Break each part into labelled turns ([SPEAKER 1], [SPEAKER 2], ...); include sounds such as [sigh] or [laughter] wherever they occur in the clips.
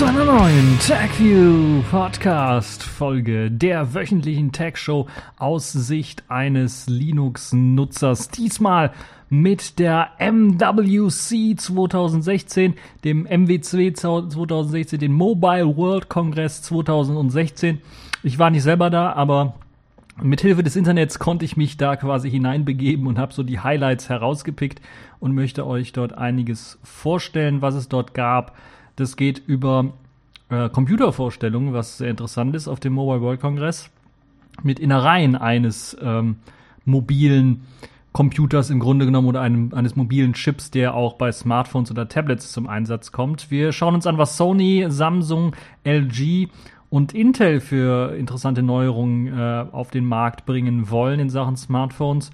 [SPEAKER 1] Zu einer neuen TechView Podcast Folge der wöchentlichen Tech Show aus Sicht eines Linux-Nutzers. Diesmal mit der MWC 2016, dem MWC 2016, den Mobile World Congress 2016. Ich war nicht selber da, aber mit Hilfe des Internets konnte ich mich da quasi hineinbegeben und habe so die Highlights herausgepickt und möchte euch dort einiges vorstellen, was es dort gab. Das geht über äh, Computervorstellungen, was sehr interessant ist auf dem Mobile World Congress, mit Innereien eines ähm, mobilen Computers im Grunde genommen oder einem, eines mobilen Chips, der auch bei Smartphones oder Tablets zum Einsatz kommt. Wir schauen uns an, was Sony, Samsung, LG und Intel für interessante Neuerungen äh, auf den Markt bringen wollen in Sachen Smartphones.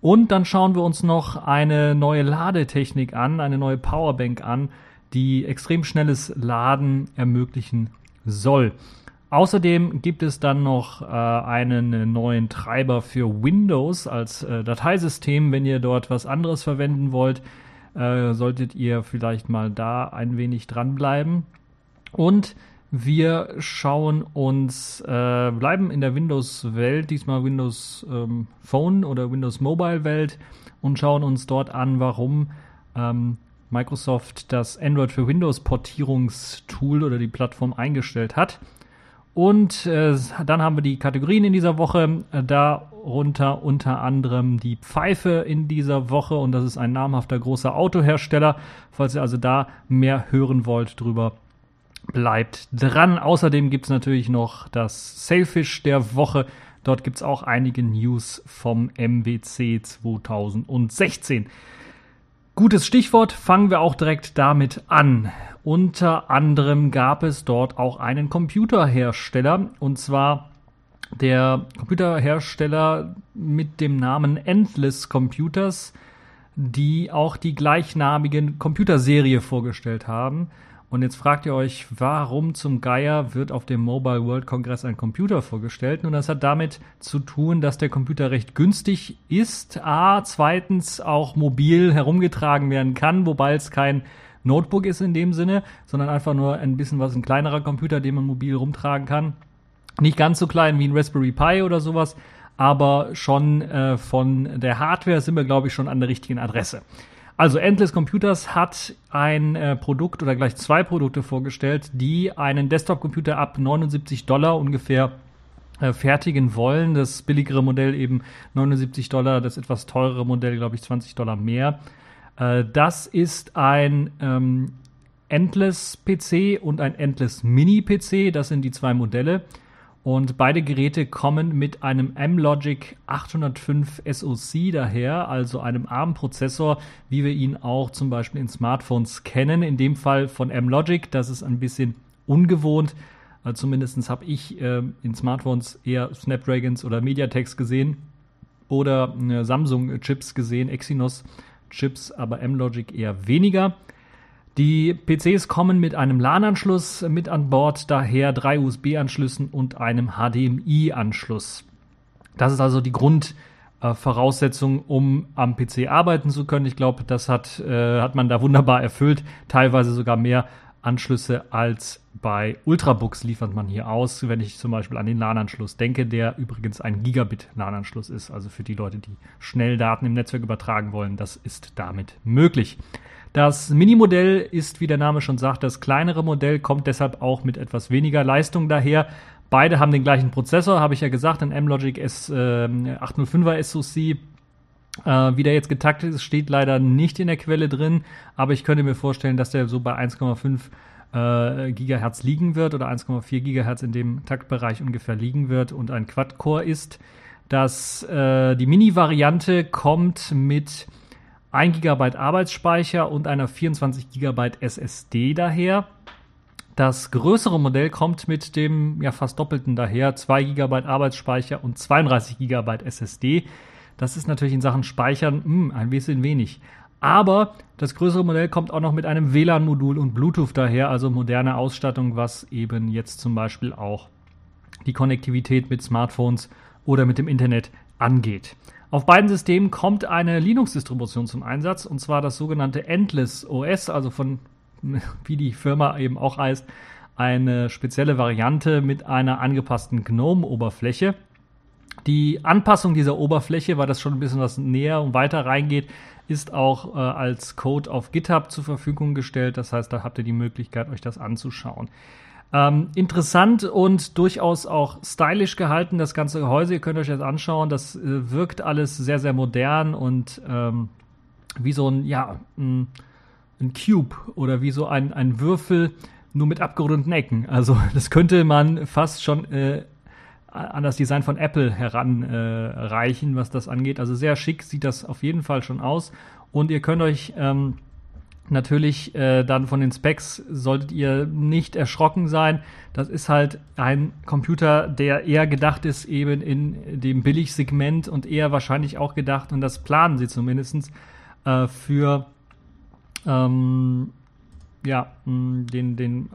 [SPEAKER 1] Und dann schauen wir uns noch eine neue Ladetechnik an, eine neue Powerbank an, die extrem schnelles Laden ermöglichen soll. Außerdem gibt es dann noch äh, einen neuen Treiber für Windows als äh, Dateisystem. Wenn ihr dort was anderes verwenden wollt, äh, solltet ihr vielleicht mal da ein wenig dranbleiben. Und wir schauen uns, äh, bleiben in der Windows-Welt, diesmal Windows ähm, Phone oder Windows Mobile-Welt und schauen uns dort an, warum ähm, Microsoft das Android für Windows Portierungstool oder die Plattform eingestellt hat. Und äh, dann haben wir die Kategorien in dieser Woche, äh, darunter unter anderem die Pfeife in dieser Woche und das ist ein namhafter großer Autohersteller. Falls ihr also da mehr hören wollt drüber, bleibt dran. Außerdem gibt es natürlich noch das Sailfish der Woche. Dort gibt es auch einige News vom MWC 2016. Gutes Stichwort, fangen wir auch direkt damit an. Unter anderem gab es dort auch einen Computerhersteller und zwar der Computerhersteller mit dem Namen Endless Computers, die auch die gleichnamige Computerserie vorgestellt haben. Und jetzt fragt ihr euch, warum zum Geier wird auf dem Mobile World Congress ein Computer vorgestellt? Nun, das hat damit zu tun, dass der Computer recht günstig ist. A, zweitens auch mobil herumgetragen werden kann, wobei es kein Notebook ist in dem Sinne, sondern einfach nur ein bisschen was ein kleinerer Computer, den man mobil rumtragen kann. Nicht ganz so klein wie ein Raspberry Pi oder sowas, aber schon äh, von der Hardware sind wir, glaube ich, schon an der richtigen Adresse. Also Endless Computers hat ein äh, Produkt oder gleich zwei Produkte vorgestellt, die einen Desktop-Computer ab 79 Dollar ungefähr äh, fertigen wollen. Das billigere Modell eben 79 Dollar, das etwas teurere Modell, glaube ich, 20 Dollar mehr. Äh, das ist ein ähm, Endless PC und ein Endless Mini PC. Das sind die zwei Modelle. Und beide Geräte kommen mit einem M-Logic 805 SoC daher, also einem ARM-Prozessor, wie wir ihn auch zum Beispiel in Smartphones kennen. In dem Fall von M-Logic, das ist ein bisschen ungewohnt. Also zumindest habe ich äh, in Smartphones eher Snapdragons oder MediaTeks gesehen oder äh, Samsung-Chips gesehen, Exynos-Chips, aber M-Logic eher weniger. Die PCs kommen mit einem LAN-Anschluss mit an Bord, daher drei USB-Anschlüssen und einem HDMI-Anschluss. Das ist also die Grundvoraussetzung, um am PC arbeiten zu können. Ich glaube, das hat, äh, hat man da wunderbar erfüllt. Teilweise sogar mehr Anschlüsse als bei Ultrabooks liefert man hier aus, wenn ich zum Beispiel an den LAN-Anschluss denke, der übrigens ein Gigabit-LAN-Anschluss ist. Also für die Leute, die schnell Daten im Netzwerk übertragen wollen, das ist damit möglich. Das Mini-Modell ist, wie der Name schon sagt, das kleinere Modell, kommt deshalb auch mit etwas weniger Leistung daher. Beide haben den gleichen Prozessor, habe ich ja gesagt, ein M-Logic S, äh, 805er SoC. Äh, wie der jetzt getaktet ist, steht leider nicht in der Quelle drin, aber ich könnte mir vorstellen, dass der so bei 1,5 äh, Gigahertz liegen wird oder 1,4 Gigahertz in dem Taktbereich ungefähr liegen wird und ein Quad-Core ist. Das, äh, die Mini-Variante kommt mit 1 GB Arbeitsspeicher und einer 24 GB SSD daher. Das größere Modell kommt mit dem ja fast doppelten daher, 2 GB Arbeitsspeicher und 32 GB SSD. Das ist natürlich in Sachen Speichern mh, hm, ein bisschen wenig. Aber das größere Modell kommt auch noch mit einem WLAN-Modul und Bluetooth daher, also moderne Ausstattung, was eben jetzt zum Beispiel auch die Konnektivität mit Smartphones oder mit dem Internet angeht. Auf beiden Systemen kommt eine Linux-Distribution zum Einsatz, und zwar das sogenannte Endless OS, also von [laughs] wie die Firma eben auch heißt, eine spezielle Variante mit einer angepassten GNOME-Oberfläche. Die Anpassung dieser Oberfläche, weil das schon ein bisschen was näher und weiter reingeht, ist auch äh, als Code auf GitHub zur Verfügung gestellt. Das heißt, da habt ihr die Möglichkeit, euch das anzuschauen. Ähm, interessant und durchaus auch stylisch gehalten, das ganze Gehäuse. Ihr könnt euch das anschauen. Das äh, wirkt alles sehr, sehr modern und ähm, wie so ein, ja, ein, ein Cube oder wie so ein, ein Würfel, nur mit abgerundeten Ecken. Also [laughs] das könnte man fast schon äh, an das Design von Apple heranreichen, äh, was das angeht. Also sehr schick sieht das auf jeden Fall schon aus. Und ihr könnt euch ähm, natürlich äh, dann von den Specs solltet ihr nicht erschrocken sein. Das ist halt ein Computer, der eher gedacht ist eben in dem Billigsegment und eher wahrscheinlich auch gedacht, und das planen sie zumindest, äh, für ähm, ja, den, den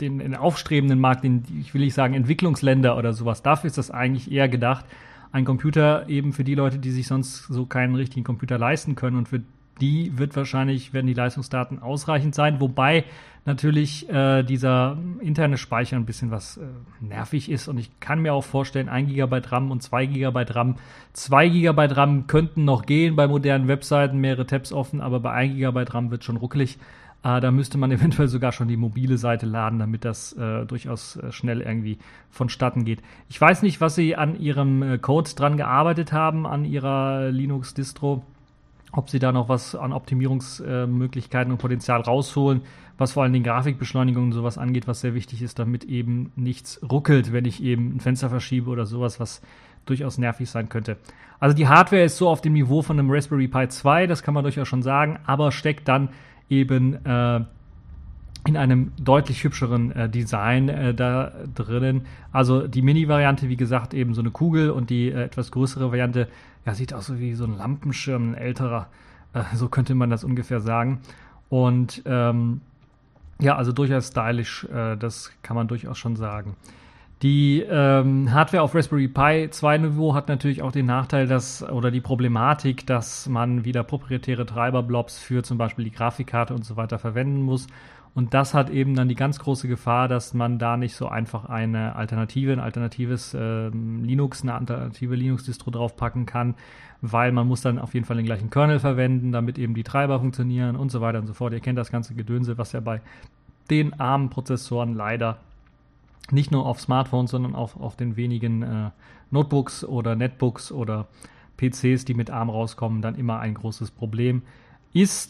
[SPEAKER 1] den, den aufstrebenden Markt, den, ich will nicht sagen Entwicklungsländer oder sowas, dafür ist das eigentlich eher gedacht. Ein Computer eben für die Leute, die sich sonst so keinen richtigen Computer leisten können und für die wird wahrscheinlich, werden die Leistungsdaten ausreichend sein, wobei natürlich äh, dieser interne Speicher ein bisschen was äh, nervig ist und ich kann mir auch vorstellen, 1 GB RAM und 2 GB RAM. 2 GB RAM könnten noch gehen bei modernen Webseiten, mehrere Tabs offen, aber bei 1 GB RAM wird schon ruckelig. Äh, da müsste man [laughs] eventuell sogar schon die mobile Seite laden, damit das äh, durchaus äh, schnell irgendwie vonstatten geht. Ich weiß nicht, was Sie an Ihrem äh, Code dran gearbeitet haben, an Ihrer Linux-Distro, ob Sie da noch was an Optimierungsmöglichkeiten und Potenzial rausholen, was vor allem den Grafikbeschleunigung und sowas angeht, was sehr wichtig ist, damit eben nichts ruckelt, wenn ich eben ein Fenster verschiebe oder sowas, was durchaus nervig sein könnte. Also die Hardware ist so auf dem Niveau von einem Raspberry Pi 2, das kann man durchaus schon sagen, aber steckt dann eben äh, in einem deutlich hübscheren äh, Design äh, da drinnen. Also die Mini-Variante, wie gesagt, eben so eine Kugel und die äh, etwas größere Variante, ja, sieht aus wie so ein Lampenschirm, ein älterer, äh, so könnte man das ungefähr sagen. Und ähm, ja, also durchaus stylisch, äh, das kann man durchaus schon sagen. Die ähm, Hardware auf Raspberry Pi 2 Niveau hat natürlich auch den Nachteil, dass oder die Problematik, dass man wieder proprietäre Treiberblobs für zum Beispiel die Grafikkarte und so weiter verwenden muss. Und das hat eben dann die ganz große Gefahr, dass man da nicht so einfach eine Alternative, ein alternatives äh, Linux, eine alternative Linux-Distro draufpacken kann, weil man muss dann auf jeden Fall den gleichen Kernel verwenden, damit eben die Treiber funktionieren und so weiter und so fort. Ihr kennt das ganze Gedönse, was ja bei den armen Prozessoren leider nicht nur auf Smartphones, sondern auch auf den wenigen äh, Notebooks oder Netbooks oder PCs, die mit ARM rauskommen, dann immer ein großes Problem ist.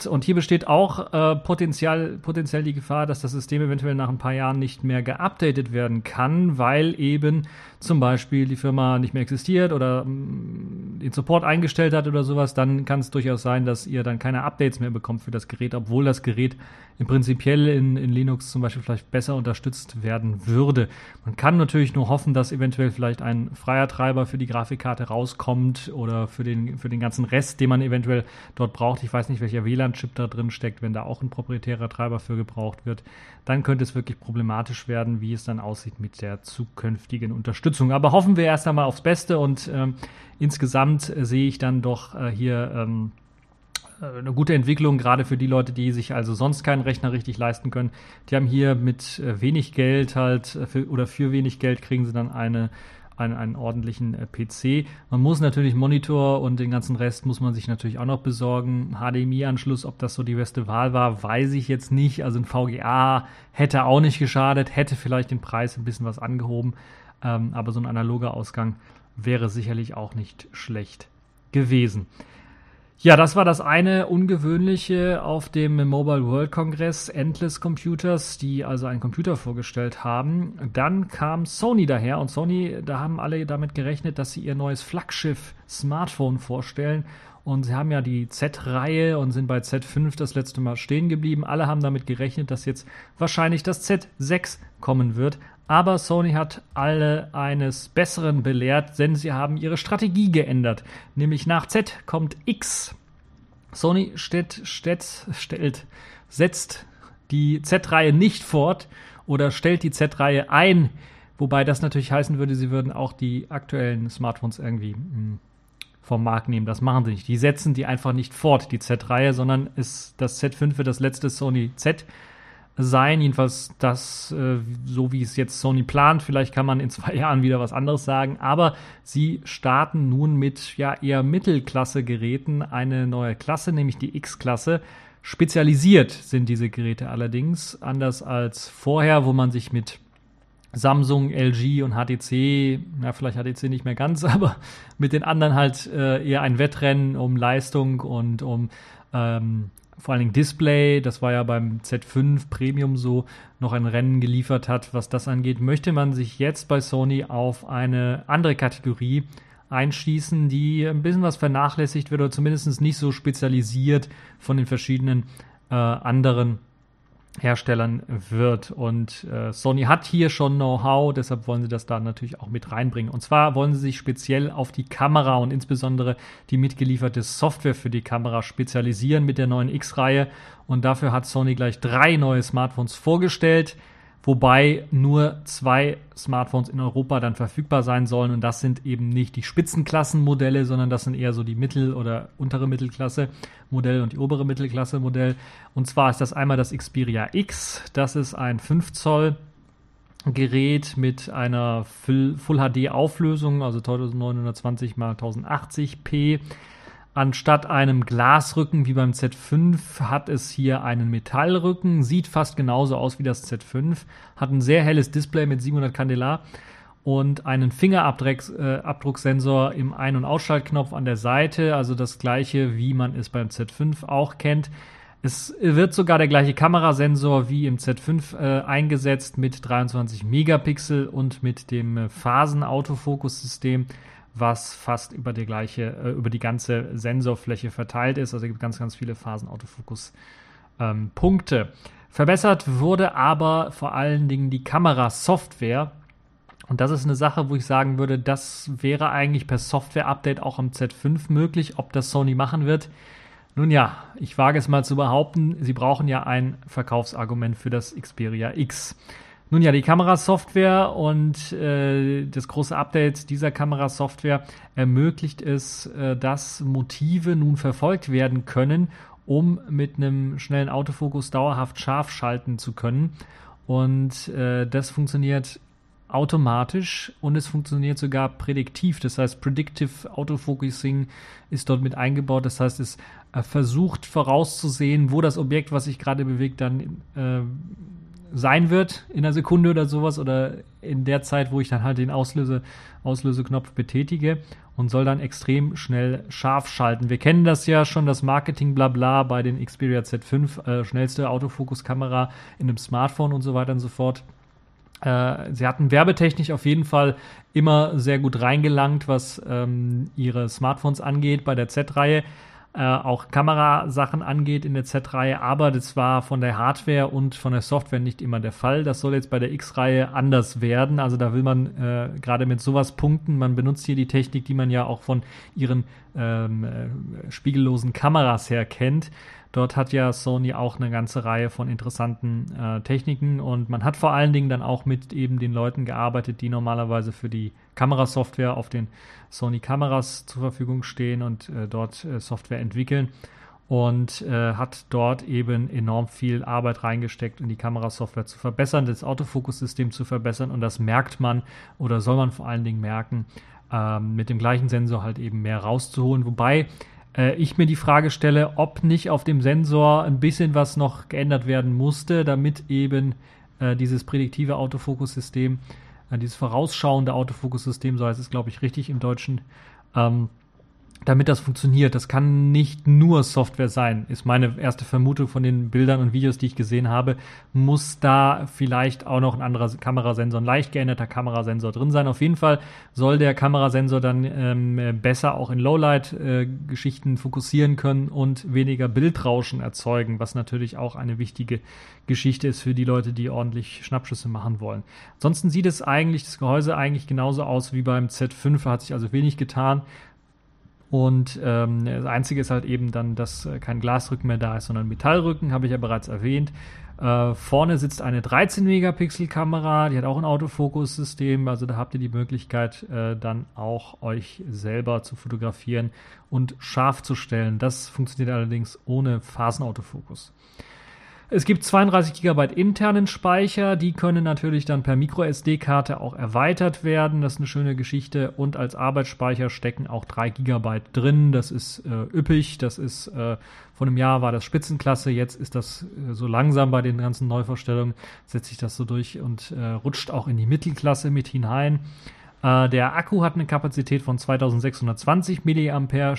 [SPEAKER 1] Und hier besteht auch äh, potenziell, potenziell die Gefahr, dass das System eventuell nach ein paar Jahren nicht mehr geupdatet werden kann, weil eben zum Beispiel die Firma nicht mehr existiert oder mm, den Support eingestellt hat oder sowas. Dann kann es durchaus sein, dass ihr dann keine Updates mehr bekommt für das Gerät, obwohl das Gerät im Prinzipiell in, in Linux zum Beispiel vielleicht besser unterstützt werden würde. Man kann natürlich nur hoffen, dass eventuell vielleicht ein freier Treiber für die Grafikkarte rauskommt oder für den, für den ganzen Rest, den man eventuell dort braucht. Ich weiß nicht, welcher WLAN-Chip da drin steckt, wenn da auch ein proprietärer Treiber für gebraucht wird. Dann könnte es wirklich problematisch werden, wie es dann aussieht mit der zukünftigen Unterstützung. Aber hoffen wir erst einmal aufs Beste und ähm, insgesamt äh, sehe ich dann doch äh, hier ähm, äh, eine gute Entwicklung, gerade für die Leute, die sich also sonst keinen Rechner richtig leisten können. Die haben hier mit äh, wenig Geld halt für, oder für wenig Geld kriegen sie dann eine, einen, einen ordentlichen PC. Man muss natürlich Monitor und den ganzen Rest muss man sich natürlich auch noch besorgen. HDMI-Anschluss, ob das so die beste Wahl war, weiß ich jetzt nicht. Also ein VGA hätte auch nicht geschadet, hätte vielleicht den Preis ein bisschen was angehoben. Ähm, aber so ein analoger Ausgang wäre sicherlich auch nicht schlecht gewesen. Ja, das war das eine ungewöhnliche auf dem Mobile World Congress Endless Computers, die also einen Computer vorgestellt haben. Dann kam Sony daher und Sony, da haben alle damit gerechnet, dass sie ihr neues Flaggschiff Smartphone vorstellen. Und sie haben ja die Z-Reihe und sind bei Z5 das letzte Mal stehen geblieben. Alle haben damit gerechnet, dass jetzt wahrscheinlich das Z6 kommen wird. Aber Sony hat alle eines Besseren belehrt, denn sie haben ihre Strategie geändert. Nämlich nach Z kommt X. Sony steht, steht, stellt, setzt die Z-Reihe nicht fort oder stellt die Z-Reihe ein, wobei das natürlich heißen würde, sie würden auch die aktuellen Smartphones irgendwie hm, vom Markt nehmen. Das machen sie nicht. Die setzen die einfach nicht fort, die Z-Reihe, sondern ist das Z5 wird das letzte Sony Z sein. Jedenfalls das, äh, so wie es jetzt Sony plant. Vielleicht kann man in zwei [laughs] Jahren wieder was anderes sagen. Aber sie starten nun mit ja eher Mittelklasse-Geräten eine neue Klasse, nämlich die X-Klasse. Spezialisiert sind diese Geräte allerdings, anders als vorher, wo man sich mit Samsung, LG und HTC, ja, vielleicht HTC nicht mehr ganz, [laughs] aber mit den anderen halt äh, eher ein Wettrennen um Leistung und um ähm, vor allen Dingen Display, das war ja beim Z5 Premium so, noch ein Rennen geliefert hat, was das angeht, möchte man sich jetzt bei Sony auf eine andere Kategorie einschließen, die ein bisschen was vernachlässigt wird oder zumindest nicht so spezialisiert von den verschiedenen äh, anderen Herstellern wird. Und äh, Sony hat hier schon Know-how, deshalb wollen sie das da natürlich auch mit reinbringen. Und zwar wollen sie sich speziell auf die Kamera und insbesondere die mitgelieferte Software für die Kamera spezialisieren mit der neuen X-Reihe. Und dafür hat Sony gleich drei neue Smartphones vorgestellt wobei nur zwei Smartphones in Europa dann verfügbar sein sollen. Und das sind eben nicht die Spitzenklassenmodelle, sondern das sind eher so die Mittel- oder untere Mittelklasse Modell und die obere Mittelklasse Modell. Und zwar ist das einmal das Xperia X, das ist ein 5 Zoll Gerät mit einer Full HD Auflösung, also 1920 x 1080p Anstatt einem Glasrücken wie beim Z5 hat es hier einen Metallrücken, sieht fast genauso aus wie das Z5, hat ein sehr helles Display mit 700 Candelar und einen Fingerabdrucksensor im Ein- und Ausschaltknopf an der Seite, also das gleiche, wie man es beim Z5 auch kennt. Es wird sogar der gleiche Kamerasensor wie im Z5 äh, eingesetzt mit 23 Megapixel und mit dem äh, Phasen-Autofokus-System was fast über die gleiche, äh, über die ganze Sensorfläche verteilt ist. Also es gibt ganz, ganz viele Phasenautofokus-Punkte. Ähm, Verbessert wurde aber vor allen Dingen die Kamerasoftware. Und das ist eine Sache, wo ich sagen würde, das wäre eigentlich per Software-Update auch am Z5 möglich. Ob das Sony machen wird, nun ja, ich wage es mal zu behaupten, sie brauchen ja ein Verkaufsargument für das Xperia X. Nun ja, die Kamerasoftware und äh, das große Update dieser Kamerasoftware ermöglicht es, äh, dass Motive nun verfolgt werden können, um mit einem schnellen Autofokus dauerhaft scharf schalten zu können. Und äh, das funktioniert automatisch und es funktioniert sogar prädiktiv. Das heißt, Predictive Autofocusing ist dort mit eingebaut. Das heißt, es äh, versucht vorauszusehen, wo das Objekt, was sich gerade bewegt, dann äh, sein wird in einer Sekunde oder sowas oder in der Zeit, wo ich dann halt den Auslöse, Auslöseknopf betätige und soll dann extrem schnell scharf schalten. Wir kennen das ja schon, das Marketing blabla bei den Xperia Z5, äh, schnellste Autofokuskamera in einem Smartphone und so weiter und so fort. Äh, sie hatten werbetechnisch auf jeden Fall immer sehr gut reingelangt, was ähm, ihre Smartphones angeht bei der Z-Reihe äh, auch Kamerasachen angeht in der Z-Reihe, aber das war von der Hardware und von der Software nicht immer der Fall. Das soll jetzt bei der X-Reihe anders werden. Also da will man äh, gerade mit sowas punkten. Man benutzt hier die Technik, die man ja auch von ihren ähm, äh, spiegellosen Kameras her kennt. Dort hat ja Sony auch eine ganze Reihe von interessanten äh, Techniken und man hat vor allen Dingen dann auch mit eben den Leuten gearbeitet, die normalerweise für die Kamerasoftware auf den Sony Kameras zur Verfügung stehen und äh, dort äh, Software entwickeln und äh, hat dort eben enorm viel Arbeit reingesteckt, in die Kamerasoftware zu verbessern, das Autofokussystem zu verbessern und das merkt man oder soll man vor allen Dingen merken, ähm, mit dem gleichen Sensor halt eben mehr rauszuholen, wobei äh, ich mir die Frage stelle, ob nicht auf dem Sensor ein bisschen was noch geändert werden musste, damit eben äh, dieses prädiktive Autofokussystem, äh, dieses vorausschauende Autofokussystem, so heißt es, glaube ich, richtig im Deutschen, ähm, damit das funktioniert. Das kann nicht nur Software sein, ist meine erste Vermutung von den Bildern und Videos, die ich gesehen habe. Muss da vielleicht auch noch ein anderer Kamerasensor, ein leicht geänderter Kamerasensor drin sein. Auf jeden Fall soll der Kamerasensor dann ähm, besser auch in Lowlight-Geschichten äh, fokussieren können und weniger Bildrauschen erzeugen, was natürlich auch eine wichtige Geschichte ist für die Leute, die ordentlich Schnappschüsse machen wollen. Ansonsten sieht es eigentlich, das Gehäuse eigentlich genauso aus wie beim Z5, hat sich also wenig getan. Und ähm, das Einzige ist halt eben dann, dass äh, kein Glasrücken mehr da ist, sondern Metallrücken, habe ich ja bereits erwähnt. Äh, vorne sitzt eine 13-Megapixel-Kamera, die hat auch ein Autofokus-System, also da habt ihr die Möglichkeit, äh, dann auch euch selber zu fotografieren und scharf zu stellen. Das funktioniert allerdings ohne Phasenautofokus. Es gibt 32 GB internen Speicher, die können natürlich dann per MicroSD-Karte auch erweitert werden. Das ist eine schöne Geschichte. Und als Arbeitsspeicher stecken auch 3 GB drin. Das ist äh, üppig. Das ist äh, vor einem Jahr war das Spitzenklasse. Jetzt ist das äh, so langsam bei den ganzen Neuvorstellungen setzt sich das so durch und äh, rutscht auch in die Mittelklasse mit hinein. Äh, der Akku hat eine Kapazität von 2620 mAh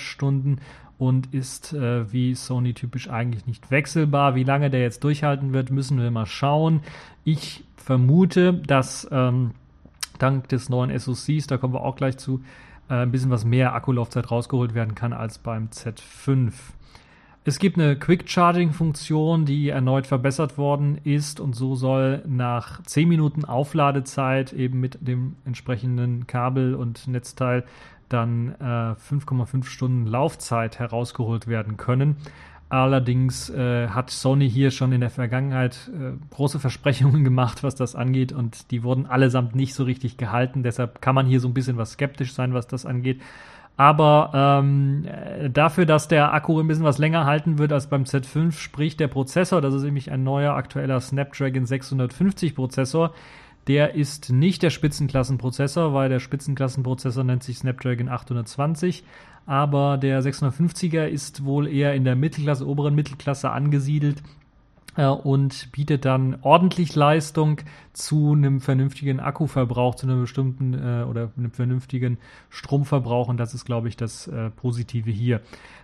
[SPEAKER 1] und ist äh, wie Sony typisch eigentlich nicht wechselbar. Wie lange der jetzt durchhalten wird, müssen wir mal schauen. Ich vermute, dass ähm, dank des neuen SoCs, da kommen wir auch gleich zu, äh, ein bisschen was mehr Akkulaufzeit rausgeholt werden kann als beim Z5. Es gibt eine Quick Charging Funktion, die erneut verbessert worden ist und so soll nach 10 Minuten Aufladezeit eben mit dem entsprechenden Kabel und Netzteil dann äh, 5,5 Stunden Laufzeit herausgeholt werden können. Allerdings äh, hat Sony hier schon in der Vergangenheit äh, große Versprechungen [laughs] gemacht, was das angeht, und die wurden allesamt nicht so richtig gehalten. Deshalb kann man hier so ein bisschen was skeptisch sein, was das angeht. Aber ähm, dafür, dass der Akku ein bisschen was länger halten wird als beim Z5, sprich der Prozessor, das ist nämlich ein neuer aktueller Snapdragon 650 Prozessor, der ist nicht der Spitzenklassenprozessor, weil der Spitzenklassenprozessor nennt sich Snapdragon 820, aber der 650er ist wohl eher in der Mittelklasse, oberen Mittelklasse angesiedelt äh, und bietet dann ordentlich Leistung zu einem vernünftigen Akkuverbrauch, zu einem bestimmten äh, oder einem vernünftigen Stromverbrauch und das ist, glaube ich, das äh, Positive hier.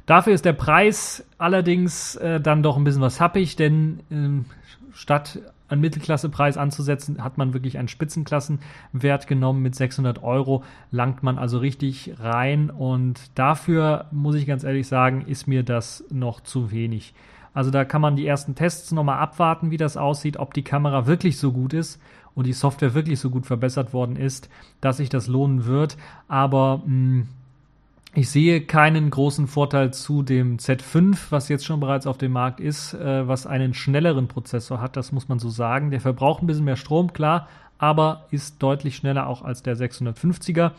[SPEAKER 1] Dafür ist der Preis allerdings äh, dann doch ein bisschen was happig, denn ähm, statt einen Mittelklassepreis anzusetzen, hat man wirklich einen Spitzenklassenwert genommen mit 600 Euro, langt man also richtig rein und dafür muss ich ganz ehrlich sagen, ist mir das noch zu wenig. Also da kann man die ersten Tests nochmal abwarten, wie das aussieht, ob die Kamera wirklich so gut ist und die Software wirklich so gut verbessert worden ist, dass sich das lohnen wird. Aber mh, hm, ich sehe keinen großen Vorteil zu dem Z5, was jetzt schon bereits auf dem Markt ist, äh, was einen schnelleren Prozessor hat, das muss man so sagen. Der verbraucht ein bisschen mehr Strom, klar, aber ist deutlich schneller auch als der 650er.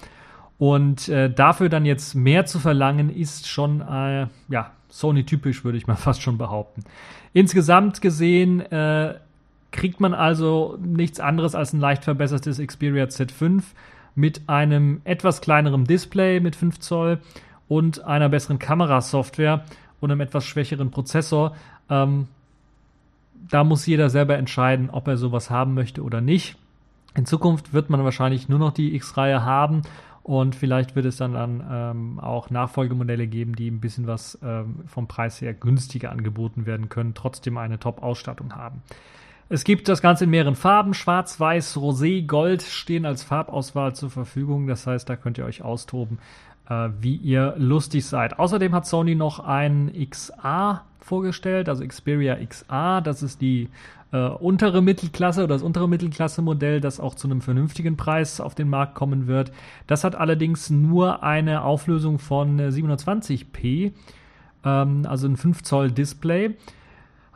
[SPEAKER 1] Und äh, dafür dann jetzt mehr zu verlangen, ist schon, äh, ja, Sony-typisch, würde ich mal [laughs] fast schon behaupten. Insgesamt gesehen äh, kriegt man also nichts anderes als ein leicht verbessertes Xperia Z5 mit einem etwas kleineren Display mit 5 Zoll und einer besseren Kamerasoftware und einem etwas schwächeren Prozessor. Ähm, da muss jeder selber entscheiden, ob er sowas haben möchte oder nicht. In Zukunft wird man wahrscheinlich nur noch die X-Reihe haben und vielleicht wird es dann, dann ähm, auch Nachfolgemodelle geben, die ein bisschen was ähm, vom Preis her günstiger angeboten werden können, trotzdem eine Top-Ausstattung haben. Es gibt das Ganze in mehreren Farben. Schwarz, Weiß, Rosé, Gold stehen als Farbauswahl zur Verfügung. Das heißt, da könnt ihr euch austoben, äh, wie ihr lustig seid. Außerdem hat Sony noch ein XA vorgestellt, also Xperia XA. Das ist die äh, untere Mittelklasse oder das untere Mittelklasse-Modell, das auch zu einem vernünftigen Preis auf den Markt kommen wird. Das hat allerdings nur eine Auflösung von 720p, äh, ähm, also ein 5 Zoll Display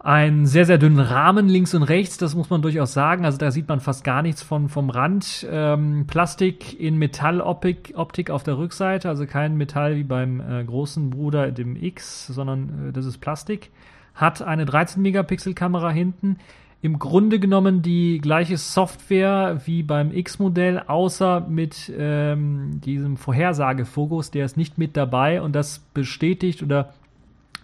[SPEAKER 1] einen sehr, sehr dünnen Rahmen links und rechts, das muss man durchaus sagen. Also da sieht man fast gar nichts von, vom Rand. Ähm, Plastik in Metalloptik Optik auf der Rückseite, also kein Metall wie beim äh, großen Bruder, dem X, sondern äh, das ist Plastik. Hat eine 13-Megapixel-Kamera hinten. Im Grunde genommen die gleiche Software wie beim X-Modell, außer mit ähm, diesem Vorhersagefokus, der ist nicht mit dabei und das bestätigt oder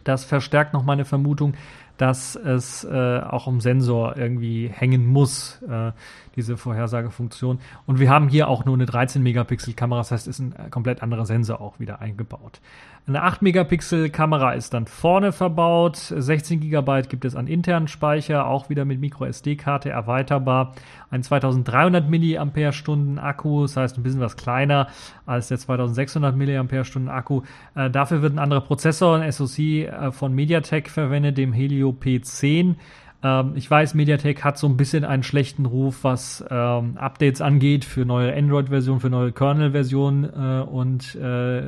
[SPEAKER 1] das verstärkt noch meine Vermutung, dass es äh, auch im Sensor irgendwie hängen muss, äh, diese Vorhersagefunktion. Und wir haben hier auch nur eine 13-Megapixel-Kamera, das heißt, ist ein äh, komplett anderer Sensor auch wieder eingebaut. Eine 8-Megapixel-Kamera ist dann vorne verbaut, 16 GB gibt es an internen Speicher, auch wieder mit Micro-SD-Karte erweiterbar. Ein 2300 mAh Akku, das heißt ein bisschen was kleiner als der 2600 mAh Akku. Äh, dafür wird ein anderer Prozessor, ein SoC äh, von MediaTek verwendet, dem Helio P10. Ähm, ich weiß, MediaTek hat so ein bisschen einen schlechten Ruf, was ähm, Updates angeht für neue Android-Versionen, für neue Kernel-Versionen äh, und äh,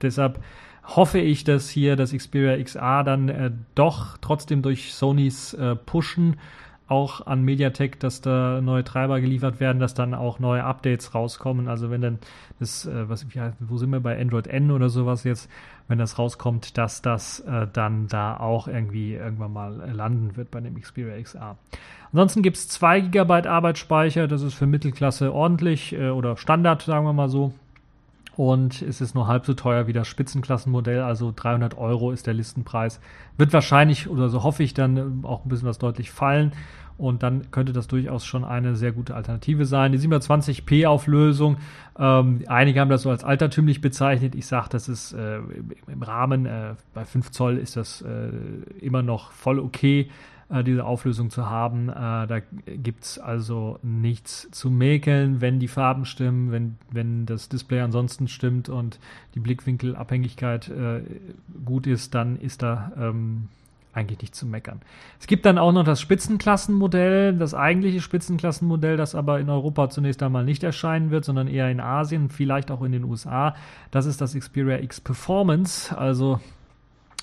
[SPEAKER 1] deshalb hoffe ich, dass hier das Xperia XA dann äh, doch trotzdem durch Sonys äh, Pushen auch an Mediatek, dass da neue Treiber geliefert werden, dass dann auch neue Updates rauskommen. Also wenn dann das, äh, was, ja, wo sind wir bei Android N oder sowas jetzt, wenn das rauskommt, dass das äh, dann da auch irgendwie irgendwann mal landen wird bei dem Xperia XR. Ansonsten gibt es 2 GB Arbeitsspeicher, das ist für Mittelklasse ordentlich äh, oder Standard, sagen wir mal so. Und es ist nur halb so teuer wie das Spitzenklassenmodell, also 300 Euro ist der Listenpreis. Wird wahrscheinlich, oder so hoffe ich, dann äh, auch ein bisschen was deutlich fallen. Und dann könnte das durchaus schon eine sehr gute Alternative sein. Die 720p Auflösung, ähm, einige haben das so als altertümlich bezeichnet. Ich sage, das ist äh, im Rahmen, äh, bei 5 Zoll ist das äh, immer noch voll okay äh, diese Auflösung zu haben. Äh, da gibt es also nichts zu mäkeln, wenn die Farben stimmen, wenn, wenn das Display ansonsten stimmt und die Blickwinkelabhängigkeit äh, gut ist, dann ist da ähm, eigentlich nicht zu meckern. Es gibt dann auch noch das Spitzenklassenmodell, das eigentliche Spitzenklassenmodell, das aber in Europa zunächst einmal nicht erscheinen wird, sondern eher in Asien, vielleicht auch in den USA. Das ist das Xperia X Performance, also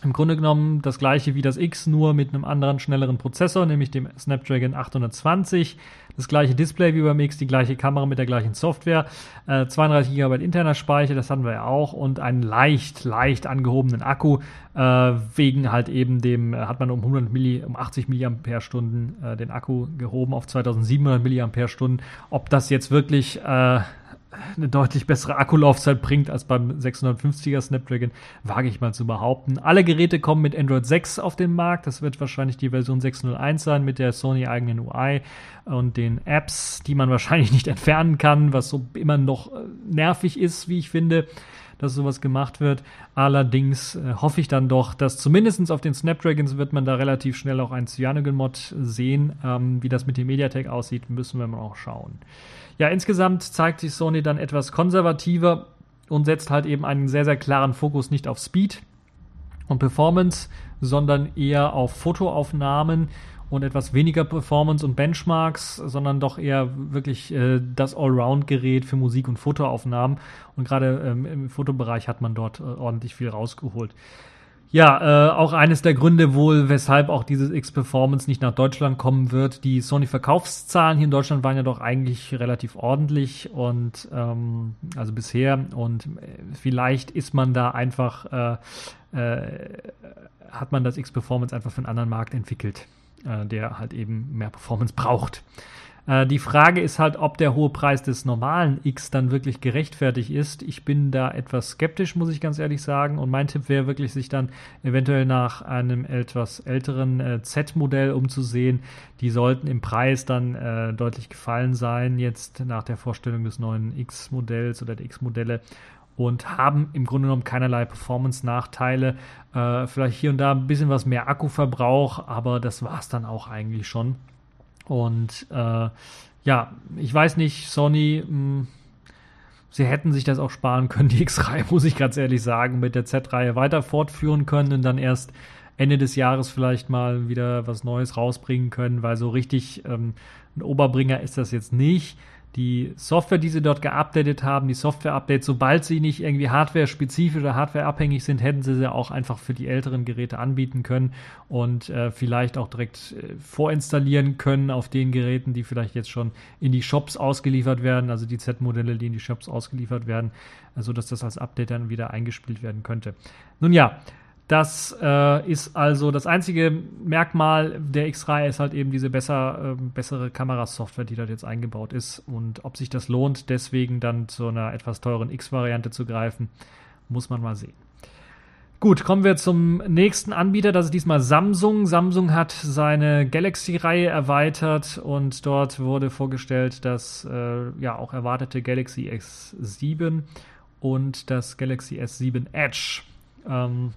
[SPEAKER 1] im Grunde genommen das gleiche wie das X, nur mit einem anderen, schnelleren Prozessor, nämlich dem Snapdragon 820. Das gleiche Display wie beim X, die gleiche Kamera mit der gleichen Software. Äh, 32 GB interner Speicher, das hatten wir ja auch. Und einen leicht, leicht angehobenen Akku. Äh, wegen halt eben dem, äh, hat man um 100 Milli, um 80 mAh äh, den Akku gehoben auf 2700 mAh. Ob das jetzt wirklich äh, eine deutlich bessere Akkulaufzeit bringt als beim 650er Snapdragon, wage ich mal zu behaupten. Alle Geräte kommen mit Android 6 auf den Markt. Das wird wahrscheinlich die Version 601 sein mit der Sony eigenen UI und den Apps, die man [laughs] wahrscheinlich nicht entfernen kann, was so immer noch äh, nervig ist, wie ich finde dass sowas gemacht wird. Allerdings äh, hoffe ich dann doch, dass zumindest auf den Snapdragons wird man da relativ schnell auch ein Cyanogen-Mod sehen. Ähm, wie das mit dem Mediatek aussieht, müssen wir mal auch schauen. Ja, insgesamt zeigt sich Sony dann etwas konservativer und setzt halt eben einen sehr, sehr klaren Fokus nicht auf Speed und Performance, sondern eher auf Fotoaufnahmen und etwas weniger Performance und Benchmarks, sondern doch eher wirklich äh, das Allround-Gerät für Musik- und Fotoaufnahmen. Und gerade ähm, im Fotobereich hat man dort äh, ordentlich viel rausgeholt. Ja, äh, auch eines der Gründe wohl, weshalb auch dieses X-Performance nicht nach Deutschland kommen wird. Die Sony-Verkaufszahlen hier in Deutschland waren ja doch eigentlich relativ ordentlich und ähm, also bisher und äh, vielleicht ist man da einfach äh, äh, hat man das X-Performance einfach für einen anderen Markt entwickelt, äh, der halt eben mehr Performance braucht. Äh, die Frage ist halt, ob der hohe Preis des normalen X dann wirklich gerechtfertigt ist. Ich bin da etwas skeptisch, muss ich ganz ehrlich sagen. Und mein Tipp wäre wirklich, sich dann eventuell nach einem etwas älteren äh, Z-Modell umzusehen. Die sollten im Preis dann äh, deutlich gefallen sein, jetzt nach der Vorstellung des neuen X-Modells oder der X-Modelle und haben im Grunde genommen keinerlei Performance-Nachteile. Äh, vielleicht hier und da ein bisschen was mehr Akkuverbrauch, aber das war es dann auch eigentlich schon. Und äh, ja, ich weiß nicht, Sony, mh, hm, sie hätten sich das auch sparen können, die X-Reihe, [laughs] muss ich ganz ehrlich sagen, mit der Z-Reihe weiter fortführen können und dann erst Ende des Jahres vielleicht mal wieder was Neues rausbringen können, weil so richtig ähm, ein Oberbringer ist das jetzt nicht die Software, die sie dort geupdatet haben, die Software-Updates, sobald sie nicht irgendwie hardware-spezifisch oder hardware-abhängig sind, hätten sie sie auch einfach für die älteren Geräte anbieten können und äh, vielleicht auch direkt äh, vorinstallieren können auf den Geräten, die vielleicht jetzt schon in die Shops ausgeliefert werden, also die Z-Modelle, die in die Shops ausgeliefert werden, also dass das als Update dann wieder eingespielt werden könnte. Nun ja, das äh, ist also das einzige Merkmal der X-Reihe ist halt eben diese besser, äh, bessere Kamerasoftware, die dort jetzt eingebaut ist. Und ob sich das lohnt, deswegen dann zu einer etwas teuren X-Variante zu greifen, muss man mal sehen. Gut, kommen wir zum nächsten Anbieter. Das ist diesmal Samsung. Samsung hat seine Galaxy-Reihe erweitert und dort wurde vorgestellt das äh, ja auch erwartete Galaxy S7 und das Galaxy S7 Edge. Ähm,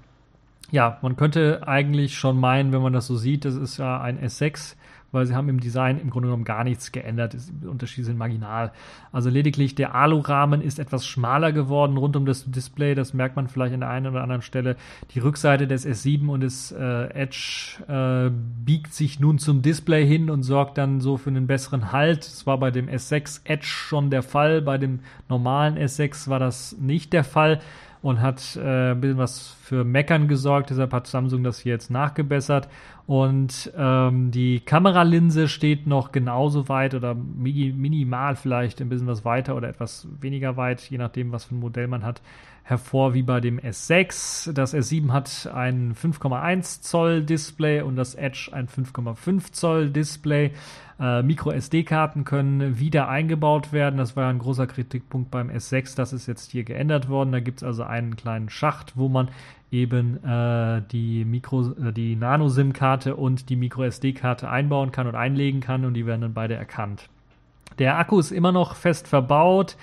[SPEAKER 1] ja, man könnte eigentlich schon meinen, wenn man das so sieht, das ist ja ein S6, weil sie haben im Design im Grunde genommen gar nichts geändert. Die Unterschiede sind marginal. Also lediglich der Alurahmen ist etwas schmaler geworden rund um das Display. Das merkt man vielleicht an der einen oder anderen Stelle. Die Rückseite des S7 und des äh, Edge äh, biegt sich nun zum Display hin und sorgt dann so für einen besseren Halt. Das war bei dem S6 Edge schon der Fall. Bei dem normalen S6 war das nicht der Fall und hat äh, ein bisschen was für Meckern gesorgt. Deshalb hat Samsung das hier jetzt nachgebessert. Und ähm, die Kameralinse steht noch genauso weit oder minimal vielleicht ein bisschen was weiter oder etwas weniger weit, je nachdem, was für ein Modell man hat, hervor wie bei dem S6. Das S7 hat ein 5,1 Zoll Display und das Edge ein 5,5 Zoll Display. Äh, Micro SD-Karten können wieder eingebaut werden. Das war ja ein großer Kritikpunkt beim S6. Das ist jetzt hier geändert worden. Da gibt es also einen kleinen Schacht, wo man eben äh, die äh, die Nano-SIM-Karte und die Micro SD-Karte einbauen kann und einlegen kann und die werden dann beide erkannt. Der Akku ist immer noch fest verbaut.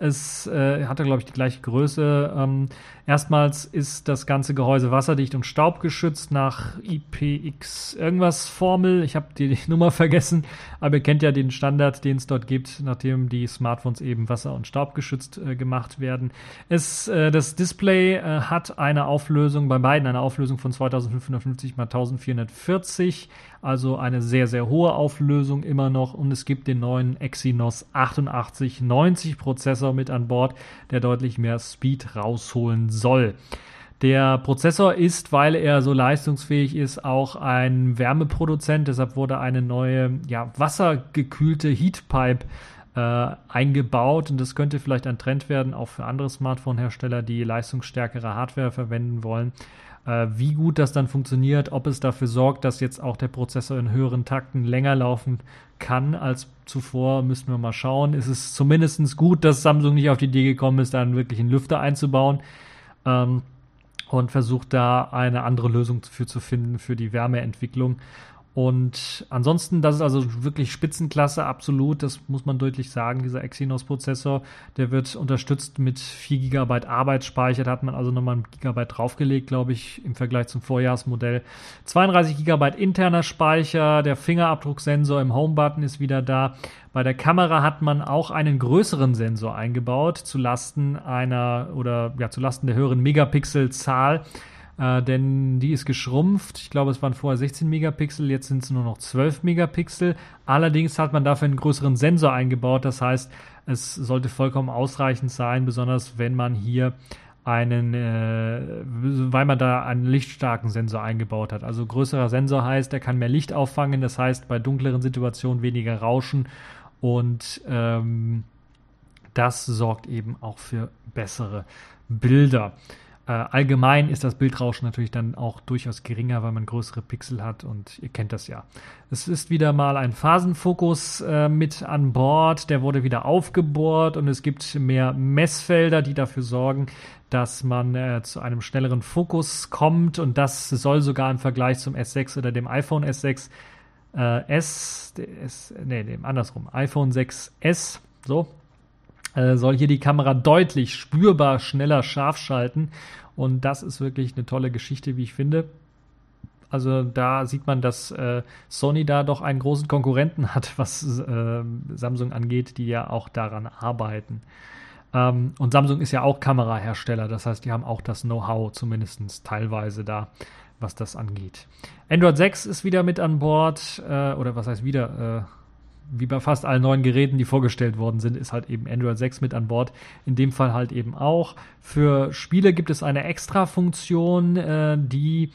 [SPEAKER 1] Es äh, hatte, glaube ich, die gleiche Größe. Ähm, erstmals ist das ganze Gehäuse wasserdicht und staubgeschützt nach IPX irgendwas Formel. Ich habe die [laughs] Nummer vergessen, aber ihr kennt ja den Standard, den es dort gibt, nachdem die Smartphones eben wasser- und staubgeschützt äh, gemacht werden. Es, äh, das Display äh, hat eine Auflösung, bei beiden eine Auflösung von 2550 x 1440 also eine sehr, sehr hohe Auflösung immer noch. Und es gibt den neuen Exynos 8890 Prozessor mit an Bord, der deutlich mehr Speed rausholen soll. Der Prozessor ist, weil er so leistungsfähig ist, auch ein Wärmeproduzent. Deshalb wurde eine neue, ja, wassergekühlte Heatpipe äh, eingebaut. Und das könnte vielleicht ein Trend werden, auch für andere Smartphone-Hersteller, die leistungsstärkere Hardware verwenden wollen. Äh, wie gut das dann funktioniert, ob es dafür sorgt, dass jetzt auch der Prozessor in höheren Takten länger laufen kann als zuvor, müssen wir mal schauen. Es ist zumindest gut, dass Samsung nicht auf die Idee gekommen ist, da einen wirklichen Lüfter einzubauen. Ähm, und versucht da eine andere Lösung für zu finden für die Wärmeentwicklung. Und ansonsten, das ist also wirklich Spitzenklasse, absolut. Das muss man deutlich sagen. Dieser Exynos-Prozessor, der wird unterstützt mit 4 GB Arbeitsspeicher. Da hat man also nochmal ein Gigabyte draufgelegt, glaube ich, im Vergleich zum Vorjahresmodell. 32 GB interner Speicher. Der Fingerabdrucksensor im Home-Button ist wieder da. Bei der Kamera hat man auch einen größeren Sensor eingebaut, zu Lasten einer oder ja, zu Lasten der höheren Megapixelzahl äh, denn die ist geschrumpft. Ich glaube, es waren vorher 16 Megapixel, jetzt sind es nur noch 12 Megapixel. Allerdings hat man dafür einen größeren Sensor eingebaut. Das heißt, es sollte vollkommen ausreichend sein, besonders wenn man hier einen, äh, weil man da einen lichtstarken Sensor eingebaut hat. Also größerer Sensor heißt, er kann mehr Licht auffangen, das heißt bei dunkleren Situationen weniger Rauschen und ähm, das sorgt eben auch für bessere Bilder. Äh, allgemein ist das Bildrauschen natürlich dann auch durchaus geringer, weil man größere Pixel hat und ihr kennt das ja. Es ist wieder mal ein Phasenfokus äh, mit an Bord, der wurde wieder aufgebohrt und es gibt mehr Messfelder, die dafür sorgen, dass man äh, zu einem schnelleren Fokus kommt und das soll sogar im Vergleich zum S6 oder dem iPhone S6 äh, S, S, nee, dem andersrum, iPhone 6S, so, soll hier die Kamera deutlich spürbar schneller scharf schalten und das ist wirklich eine tolle Geschichte, wie ich finde. Also da sieht man, dass äh, Sony da doch einen großen Konkurrenten hat, [laughs] was äh, Samsung angeht, die ja auch daran arbeiten. Ähm, und Samsung ist ja auch Kamerahersteller, das heißt, die haben auch das Know-how zumindest teilweise da, was das angeht. Android 6 ist wieder mit an Bord, äh, oder was heißt wieder? Wie bei fast allen neuen Geräten, die vorgestellt worden sind, ist halt eben Android 6 mit an Bord. In dem Fall halt eben auch. Für Spiele gibt es eine Extra-Funktion, äh, die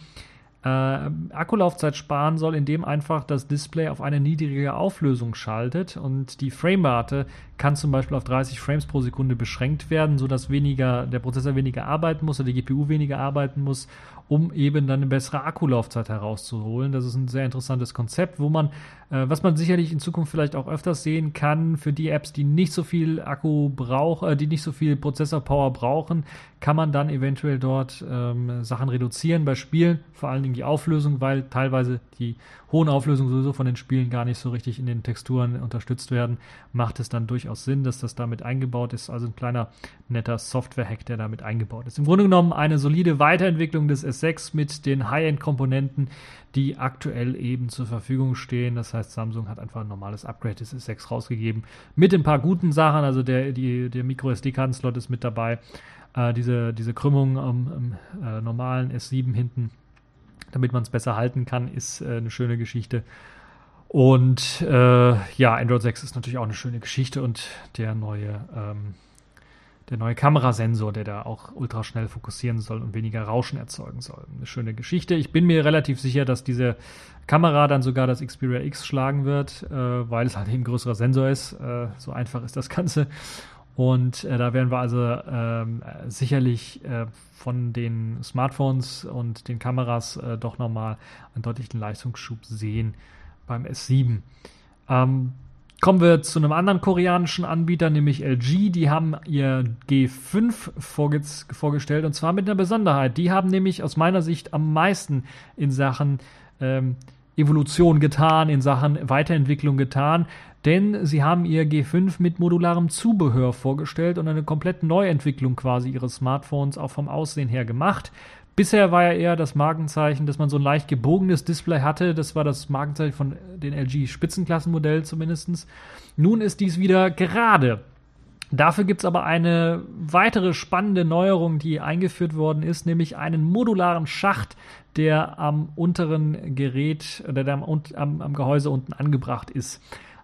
[SPEAKER 1] äh, Akkulaufzeit sparen soll, indem einfach das Display auf eine niedrige Auflösung schaltet und die Framerate kann zum Beispiel auf 30 Frames pro Sekunde beschränkt werden, sodass weniger, der Prozessor weniger arbeiten muss oder die GPU weniger arbeiten muss, um eben dann eine bessere Akkulaufzeit herauszuholen. Das ist ein sehr interessantes Konzept, wo man, äh, was man sicherlich in Zukunft vielleicht auch öfters sehen kann, für die Apps, die nicht so viel Akku brauchen, äh, die nicht so viel Prozessorpower brauchen, kann man dann eventuell dort ähm, Sachen reduzieren bei Spielen, vor allen Dingen die Auflösung, weil teilweise die hohen Auflösungen sowieso von den Spielen gar nicht so richtig in den Texturen unterstützt werden, macht es dann durchaus Sinn, dass das damit eingebaut ist. Also ein kleiner netter Software-Hack, der damit eingebaut ist. Im Grunde genommen eine solide Weiterentwicklung des S6 mit den High-End-Komponenten, die aktuell eben zur Verfügung stehen. Das heißt, Samsung hat einfach ein normales Upgrade des S6 rausgegeben mit ein paar guten Sachen. Also der, der Micro-SD-Karten-Slot ist mit dabei. Äh, diese, diese Krümmung am, am äh, normalen S7 hinten damit man es besser halten kann, ist äh, eine schöne Geschichte. Und äh, ja, Android 6 ist natürlich auch eine schöne Geschichte und der neue, ähm, der neue Kamerasensor, der da auch ultra schnell fokussieren soll und weniger Rauschen erzeugen soll. Eine schöne Geschichte. Ich bin mir relativ sicher, dass diese Kamera dann sogar das Xperia X schlagen wird, äh, weil es halt eben ein größerer Sensor ist. Äh, so einfach ist das Ganze. Und äh, da werden wir also ähm, sicherlich äh, von den Smartphones und den Kameras äh, doch nochmal einen deutlichen Leistungsschub sehen beim S7. Ähm, Kommen wir zu einem anderen koreanischen Anbieter, nämlich LG. Die haben ihr G5 vorge vorgestellt und zwar mit einer Besonderheit. Die haben nämlich aus meiner Sicht am meisten in Sachen ähm, Evolution getan, in Sachen Weiterentwicklung getan, denn sie haben ihr G5 mit modularem Zubehör vorgestellt und eine komplett Neuentwicklung quasi ihres Smartphones auch vom Aussehen her gemacht. Bisher war ja eher das Markenzeichen, dass man so ein leicht gebogenes Display hatte. Das war das Markenzeichen von den LG Spitzenklassenmodell zumindest. Nun ist dies wieder gerade. Dafür gibt es aber eine weitere spannende Neuerung, die eingeführt worden ist, nämlich einen modularen Schacht, der am unteren Gerät oder der am, am, am Gehäuse unten angebracht ist.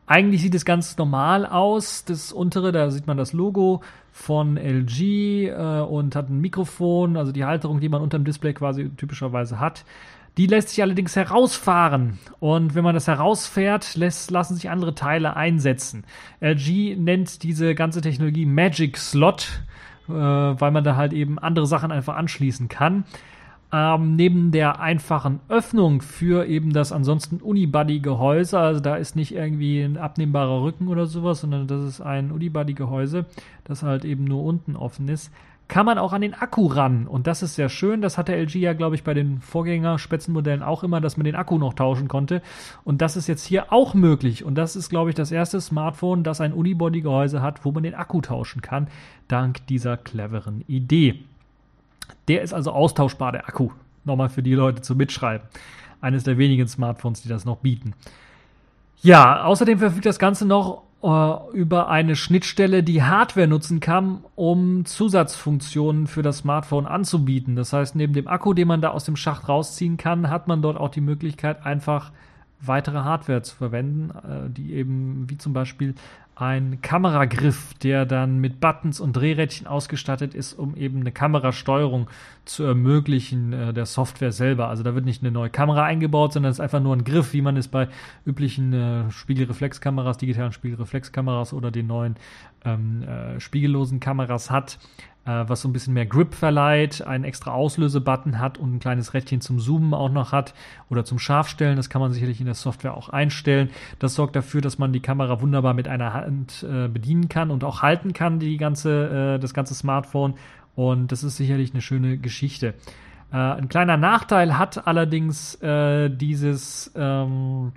[SPEAKER 1] Eigentlich sieht es ganz normal aus. Das untere, da sieht man das Logo von LG äh, und hat ein Mikrofon, also die Halterung, die man unter dem Display quasi typischerweise hat. Die lässt sich allerdings herausfahren. Und wenn man das herausfährt, lässt, lassen sich andere Teile einsetzen. LG nennt diese ganze Technologie Magic Slot, äh, weil man da halt eben andere Sachen einfach anschließen kann. Ähm, neben der einfachen Öffnung für eben das ansonsten Unibody-Gehäuse, also da ist nicht irgendwie ein abnehmbarer Rücken oder sowas, sondern das ist ein Unibody-Gehäuse, das halt eben nur unten offen ist, kann man auch an den Akku ran. Und das ist sehr schön. Das hatte LG ja, glaube ich, bei den Vorgänger-Spitzenmodellen auch immer, dass man den Akku noch tauschen konnte. Und das ist jetzt hier auch möglich. Und das ist, glaube ich, das erste Smartphone, das ein Unibody-Gehäuse hat, wo man den Akku tauschen kann, dank dieser cleveren Idee. Der ist also austauschbar, der Akku. Nochmal für die Leute zum Mitschreiben. Eines der wenigen Smartphones, die das noch bieten. Ja, außerdem verfügt das Ganze noch äh, über eine Schnittstelle, die Hardware nutzen kann, um Zusatzfunktionen für das Smartphone anzubieten. Das heißt, neben dem Akku, den man da aus dem Schacht rausziehen kann, hat man dort auch die Möglichkeit, einfach weitere Hardware zu verwenden, äh, die eben wie zum Beispiel ein Kameragriff, der dann mit Buttons und Drehrädchen ausgestattet ist, um eben eine Kamerasteuerung zu ermöglichen äh, der Software selber. Also da wird nicht eine neue Kamera eingebaut, sondern es ist einfach nur ein Griff, wie man es bei üblichen äh, Spiegelreflexkameras, digitalen Spiegelreflexkameras oder den neuen ähm, äh, spiegellosen Kameras hat äh, was so ein bisschen mehr Grip verleiht, einen extra Auslösebutton hat und ein kleines Rädchen zum Zoomen auch noch hat oder zum Scharfstellen. Das kann man sicherlich in der Software auch einstellen. Das sorgt dafür, dass man die Kamera wunderbar mit einer Hand äh, bedienen kann und auch halten kann, die ganze, äh, das ganze Smartphone. Und das ist sicherlich eine schöne Geschichte. Äh, ein kleiner Nachteil hat allerdings äh, dieses ähm,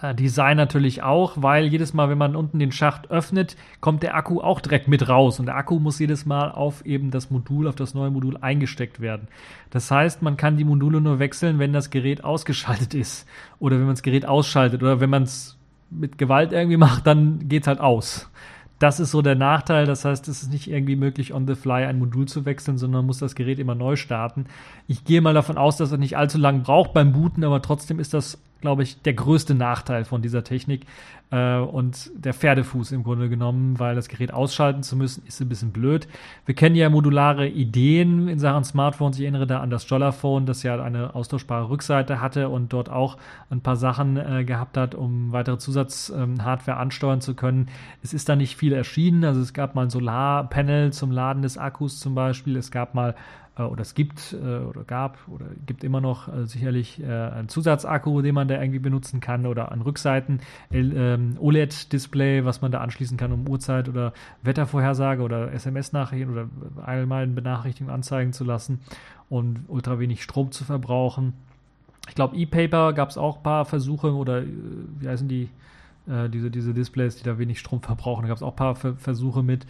[SPEAKER 1] äh, Design natürlich auch, weil jedes Mal, wenn man unten den Schacht öffnet, kommt der Akku auch direkt mit raus und der Akku muss jedes Mal auf eben das Modul, auf das neue Modul eingesteckt werden. Das heißt, man kann die Module nur wechseln, wenn das Gerät ausgeschaltet ist oder wenn man das Gerät ausschaltet oder wenn man es mit Gewalt irgendwie [laughs] macht, dann geht es halt aus. Das ist so der Nachteil. Das heißt, es ist nicht irgendwie möglich, on the fly ein Modul zu wechseln, sondern muss das Gerät immer neu starten. Ich gehe mal davon aus, dass es nicht allzu lang braucht beim Booten, aber trotzdem ist das glaube ich, der größte Nachteil von dieser Technik äh, und der Pferdefuß im Grunde genommen, weil das Gerät ausschalten zu müssen, ist ein bisschen blöd. Wir kennen ja modulare Ideen in Sachen Smartphones. Ich erinnere da an das Jollaphone, das ja eine austauschbare Rückseite hatte und dort auch ein paar Sachen äh, gehabt hat, um weitere Zusatzhardware ähm, ansteuern zu können. Es ist da nicht viel erschienen. Also es gab mal ein Solarpanel zum Laden des Akkus zum Beispiel. Es gab mal oder es gibt äh, oder gab oder gibt immer noch äh, sicherlich äh, einen Zusatzakku, den man da irgendwie benutzen kann oder an Rückseiten ähm, OLED-Display, was man da anschließen kann, um Uhrzeit oder Wettervorhersage oder SMS-Nachrichten oder allgemein Benachrichtigungen anzeigen zu lassen und ultra wenig Strom zu verbrauchen. Ich glaube, E-Paper gab es auch ein paar Versuche oder äh, wie heißen die? Äh, diese, diese Displays, die da wenig Strom verbrauchen. Da gab es auch ein paar Versuche mit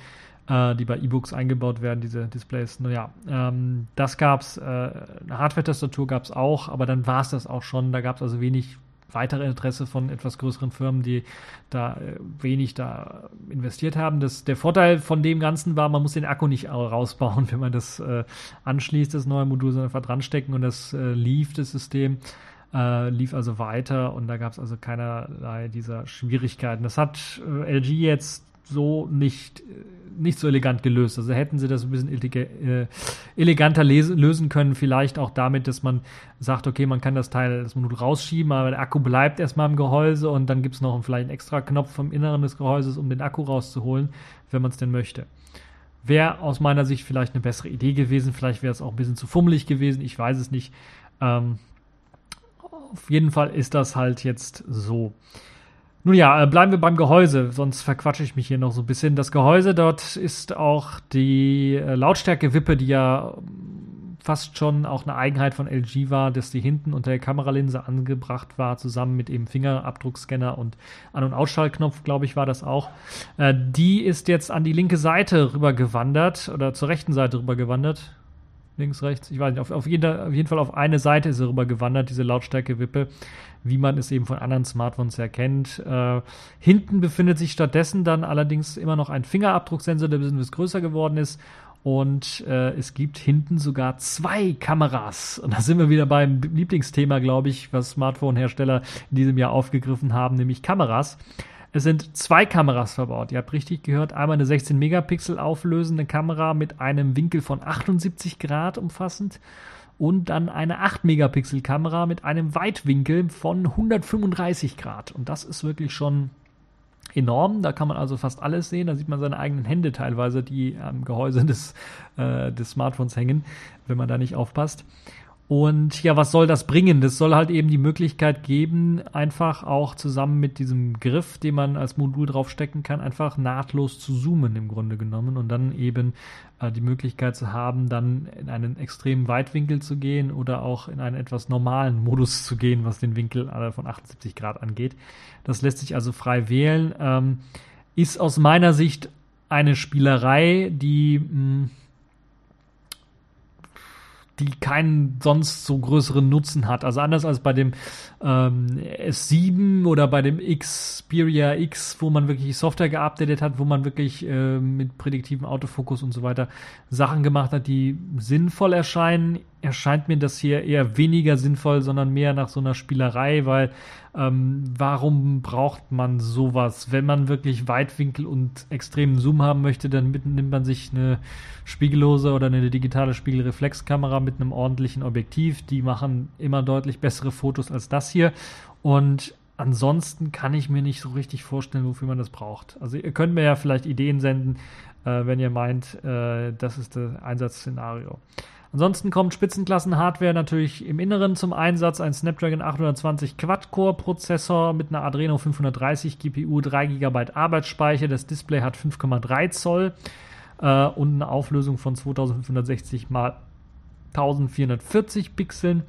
[SPEAKER 1] äh, die bei E-Books eingebaut werden, diese Displays. Naja, ähm, das gab's, äh, eine Hardware-Tastatur gab es auch, aber dann war es das auch schon. Da gab es also wenig weitere Interesse von etwas größeren Firmen, die da äh, wenig da investiert haben. Das, der Vorteil von dem Ganzen war, man muss den Akku nicht rausbauen, [laughs] wenn man das äh, anschließt, das neue Modul, sondern einfach dran stecken und das äh, lief, das System. Äh, lief also weiter und da gab es also keinerlei dieser Schwierigkeiten. Das hat äh, LG jetzt so nicht, nicht so elegant gelöst. Also hätten sie das ein bisschen äh, eleganter lösen können, vielleicht auch damit, dass man sagt, okay, man kann das Teil, das Modul rausschieben, aber der Akku bleibt erstmal im Gehäuse und dann gibt es noch vielleicht einen extra Knopf vom Inneren des Gehäuses, um den Akku rauszuholen, wenn man es denn möchte. Wäre aus meiner Sicht vielleicht eine bessere Idee gewesen, vielleicht wäre es auch ein bisschen zu fummelig gewesen, ich weiß es nicht. Ähm, auf jeden Fall ist das halt jetzt so. Nun ja, äh, bleiben wir beim Gehäuse, sonst verquatsche ich mich hier noch so ein bisschen. Das Gehäuse dort ist auch die äh, Lautstärke-Wippe, die ja ähm, fast schon auch eine Eigenheit von LG war, dass die hinten unter der Kameralinse angebracht war, zusammen mit eben Fingerabdruckscanner und An- und Ausschaltknopf, glaube ich, war das auch. Äh, die ist jetzt an die linke Seite rübergewandert oder zur rechten Seite rübergewandert links, rechts, ich weiß nicht, auf, auf, jeden, auf jeden Fall auf eine Seite ist er rüber gewandert, diese Lautstärke-Wippe, wie man es eben von anderen Smartphones erkennt. Äh, hinten befindet sich stattdessen dann allerdings immer noch ein Fingerabdrucksensor, der ein bisschen größer geworden ist. Und äh, es gibt hinten sogar zwei Kameras. Und da sind wir wieder beim Lieblingsthema, glaube ich, was Smartphone-Hersteller in diesem Jahr aufgegriffen haben, nämlich Kameras. Es sind zwei Kameras verbaut. Ihr habt richtig gehört. Einmal eine 16 Megapixel auflösende Kamera mit einem Winkel von 78 Grad umfassend und dann eine 8 Megapixel Kamera mit einem Weitwinkel von 135 Grad. Und das ist wirklich schon enorm. Da kann man also fast alles sehen. Da sieht man seine eigenen Hände teilweise, die am Gehäuse des, äh, des Smartphones hängen, wenn man da nicht aufpasst. Und ja, was soll das bringen? Das soll halt eben die Möglichkeit geben, einfach auch zusammen mit diesem Griff, den man als Modul draufstecken kann, einfach nahtlos zu zoomen im Grunde genommen und dann eben äh, die Möglichkeit zu haben, dann in einen extremen Weitwinkel zu gehen oder auch in einen etwas normalen Modus zu gehen, was den Winkel von 78 Grad angeht. Das lässt sich also frei wählen. Ähm, ist aus meiner Sicht eine Spielerei, die mh, hm, die keinen sonst so größeren Nutzen hat. Also anders als bei dem ähm, S7 oder bei dem Xperia X, wo man wirklich Software geupdatet hat, wo man wirklich äh, mit prädiktivem Autofokus und so weiter Sachen gemacht hat, die sinnvoll erscheinen, erscheint mir das hier eher weniger sinnvoll, sondern mehr nach so einer Spielerei, weil ähm, warum braucht man sowas? Wenn man wirklich Weitwinkel und extremen Zoom haben möchte, dann nimmt man sich eine spiegellose oder eine digitale Spiegelreflexkamera mit einem ordentlichen Objektiv. Die machen immer deutlich bessere Fotos als das hier. Und ansonsten kann ich mir nicht so richtig vorstellen, wofür man das braucht. Also ihr könnt mir ja vielleicht Ideen senden, äh, wenn ihr meint, äh, das ist das Einsatzszenario. Ansonsten kommt Spitzenklassen-Hardware natürlich im Inneren zum Einsatz. Ein Snapdragon 820 Quad-Core-Prozessor mit einer Adreno 530 GPU, 3 GB Arbeitsspeicher. Das Display hat 5,3 Zoll äh, und eine Auflösung von 2560 x 1440 Pixeln.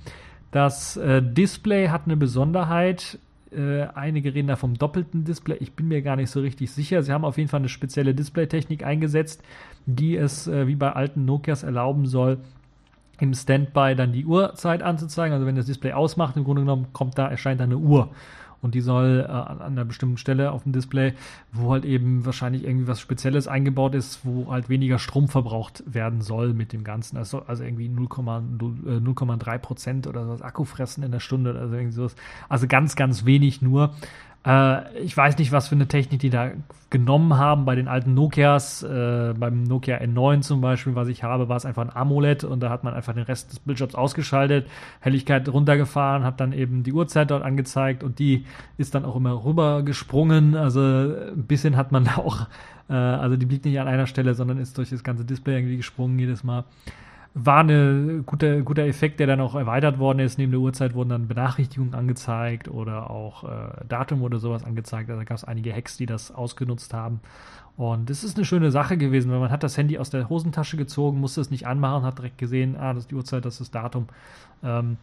[SPEAKER 1] Das äh, Display hat eine Besonderheit. Äh, einige reden da vom doppelten Display. Ich bin mir gar nicht so richtig sicher. Sie haben auf jeden Fall eine spezielle Displaytechnik eingesetzt, die es äh, wie bei alten Nokias erlauben soll, im Standby dann die Uhrzeit anzuzeigen. Also wenn das Display ausmacht, im Grunde genommen kommt da, erscheint da eine Uhr. Und die soll äh, an einer bestimmten Stelle auf dem Display, wo halt eben wahrscheinlich irgendwie was Spezielles eingebaut ist, wo halt weniger Strom verbraucht werden soll mit dem Ganzen. Also, also irgendwie 0,3 äh, Prozent oder was Akku fressen in der Stunde oder also irgendwie sowas. Also ganz, ganz wenig nur. Äh, ich weiß nicht, was für eine Technik die da genommen haben. Bei den alten Nokias, äh, beim Nokia N9 zum Beispiel, was ich habe, war es einfach ein AMOLED und da hat man einfach den Rest des Bildschirms ausgeschaltet, Helligkeit runtergefahren, hat dann eben die Uhrzeit dort angezeigt und die ist dann auch immer rübergesprungen. Also ein bisschen hat man [laughs] da auch, äh, also die blieb nicht an einer Stelle, sondern ist durch das ganze Display irgendwie gesprungen jedes Mal war ein gute, guter Effekt, der dann auch erweitert worden ist. Neben der Uhrzeit wurden dann Benachrichtigungen angezeigt oder auch äh, Datum oder sowas angezeigt. Also da gab es einige Hacks, die das ausgenutzt haben. Und das ist eine schöne Sache gewesen, weil man hat das Handy aus der Hosentasche gezogen, musste es nicht anmachen, hat direkt gesehen, ah, das ist die Uhrzeit, das ist das Datum. Ähm,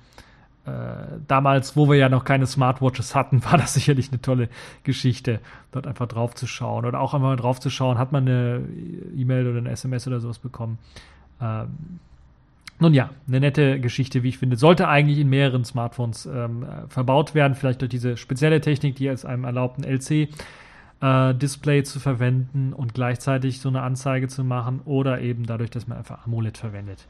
[SPEAKER 1] äh, damals, wo wir ja noch keine Smartwatches hatten, [laughs] war das sicherlich eine tolle Geschichte, dort einfach drauf zu schauen. Oder auch einmal drauf zu schauen, hat man eine E-Mail oder eine SMS oder sowas bekommen. Ähm, nun ja, eine nette Geschichte, wie ich finde. Sollte eigentlich in mehreren Smartphones ähm, verbaut werden, vielleicht durch diese spezielle Technik, die es einem erlaubt, ein LC-Display äh, zu verwenden und gleichzeitig so eine Anzeige zu machen oder eben dadurch, dass man einfach AMOLED verwendet.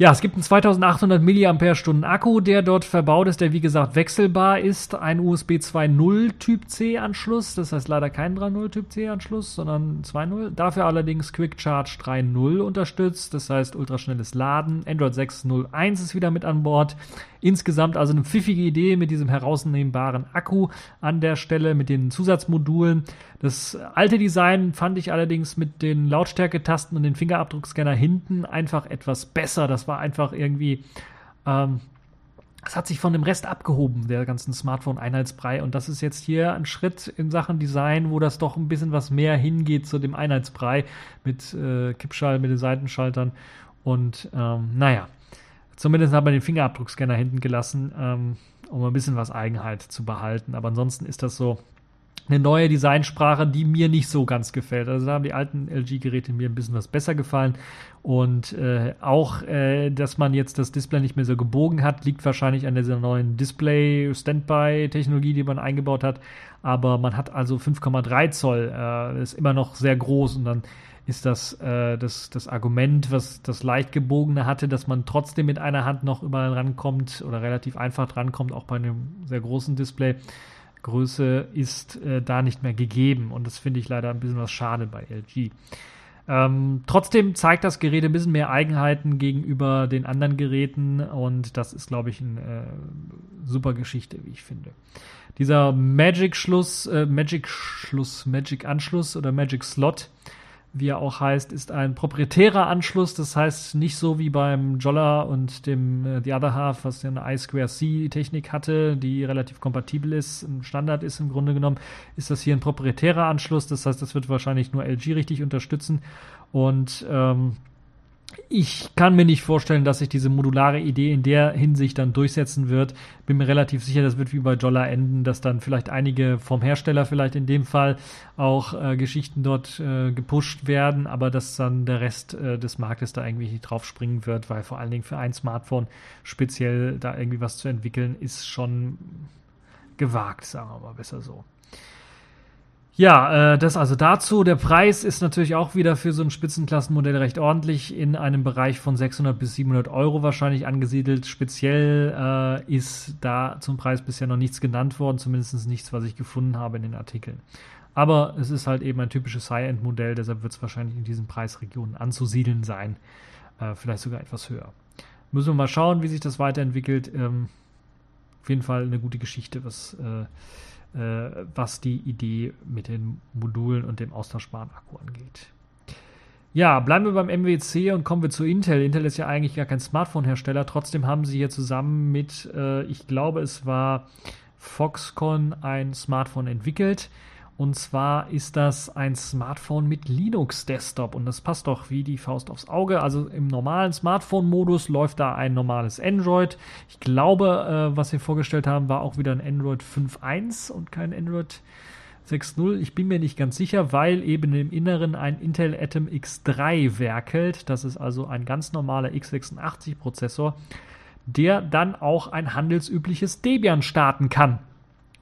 [SPEAKER 1] Ja, es gibt einen 2800 mAh Akku, der dort verbaut ist, der wie gesagt wechselbar ist. Ein USB 2.0 Typ C Anschluss, das heißt leider kein 3.0 Typ C Anschluss, sondern 2.0. Dafür allerdings Quick Charge 3.0 unterstützt, das heißt ultraschnelles Laden. Android 6.0.1 ist wieder mit an Bord. Insgesamt also eine pfiffige Idee mit diesem herausnehmbaren Akku an der Stelle, mit den Zusatzmodulen. Das alte Design fand ich allerdings mit den Lautstärketasten und den Fingerabdruckscanner hinten einfach etwas besser. Das war einfach irgendwie, ähm, es hat sich von dem Rest abgehoben, der ganzen Smartphone-Einheitsbrei. Und das ist jetzt hier ein Schritt in Sachen Design, wo das doch ein bisschen was mehr hingeht zu dem Einheitsbrei mit äh, Kippschall, mit den Seitenschaltern. Und ähm, naja, Zumindest hat man den Fingerabdruckscanner hinten gelassen, ähm, um ein bisschen was Eigenheit zu behalten. Aber ansonsten ist das so eine neue Designsprache, die mir nicht so ganz gefällt. Also da haben die alten LG-Geräte mir ein bisschen was besser gefallen. Und äh, auch, äh, dass man jetzt das Display nicht mehr so gebogen hat, liegt wahrscheinlich an dieser neuen Display-Standby-Technologie, die man eingebaut hat. Aber man hat also 5,3 Zoll, äh, ist immer noch sehr groß und dann ist das, äh, das das Argument, was das leicht gebogene hatte, dass man trotzdem mit einer Hand noch überall rankommt oder relativ einfach rankommt, auch bei einem sehr großen Display. Größe ist äh, da nicht mehr gegeben und das finde ich leider ein bisschen was schade bei LG. Ähm, trotzdem zeigt das Gerät ein bisschen mehr Eigenheiten gegenüber den anderen Geräten und das ist, glaube ich, eine äh, super Geschichte, wie ich finde. Dieser Magic-Schluss, äh, Magic-Schluss, Magic-Anschluss oder Magic-Slot wie er auch heißt, ist ein proprietärer Anschluss. Das heißt nicht so wie beim Jolla und dem äh, The Other Half, was ja eine I2C-Technik hatte, die relativ kompatibel ist, ein Standard ist im Grunde genommen, ist das hier ein proprietärer Anschluss. Das heißt, das wird wahrscheinlich nur LG richtig unterstützen. Und ähm, ich kann mir nicht vorstellen, dass sich diese modulare Idee in der Hinsicht dann durchsetzen wird. Bin mir relativ sicher, das wird wie bei Jolla enden, dass dann vielleicht einige vom Hersteller vielleicht in dem Fall auch äh, Geschichten dort äh, gepusht werden, aber dass dann der Rest äh, des Marktes da irgendwie drauf springen wird, weil vor allen Dingen für ein Smartphone speziell da irgendwie was zu entwickeln, ist schon gewagt, sagen wir mal besser so. Ja, äh, das also dazu. Der Preis ist natürlich auch wieder für so ein Spitzenklassenmodell recht ordentlich in einem Bereich von 600 bis 700 Euro wahrscheinlich angesiedelt. Speziell äh, ist da zum Preis bisher noch nichts genannt worden, zumindest nichts, was ich gefunden habe in den Artikeln. Aber es ist halt eben ein typisches High-End-Modell, deshalb wird es wahrscheinlich in diesen Preisregionen anzusiedeln sein. Äh, vielleicht sogar etwas höher. Müssen wir mal schauen, wie sich das weiterentwickelt. Ähm, auf jeden Fall eine gute Geschichte, was äh, was die Idee mit den Modulen und dem austauschbaren Akku angeht. Ja, bleiben wir beim MWC und kommen wir zu Intel. Intel ist ja eigentlich gar kein Smartphone-Hersteller. Trotzdem haben sie hier zusammen mit, äh, ich glaube, es war Foxconn ein Smartphone entwickelt. Und zwar ist das ein Smartphone mit Linux-Desktop und das passt doch wie die Faust aufs Auge. Also im normalen Smartphone-Modus läuft da ein normales Android. Ich glaube, äh, was wir vorgestellt haben, war auch wieder ein Android 5.1 und kein Android 6.0. Ich bin mir nicht ganz sicher, weil eben im Inneren ein Intel Atom X3 werkelt. Das ist also ein ganz normaler x86-Prozessor, der dann auch ein handelsübliches Debian starten kann.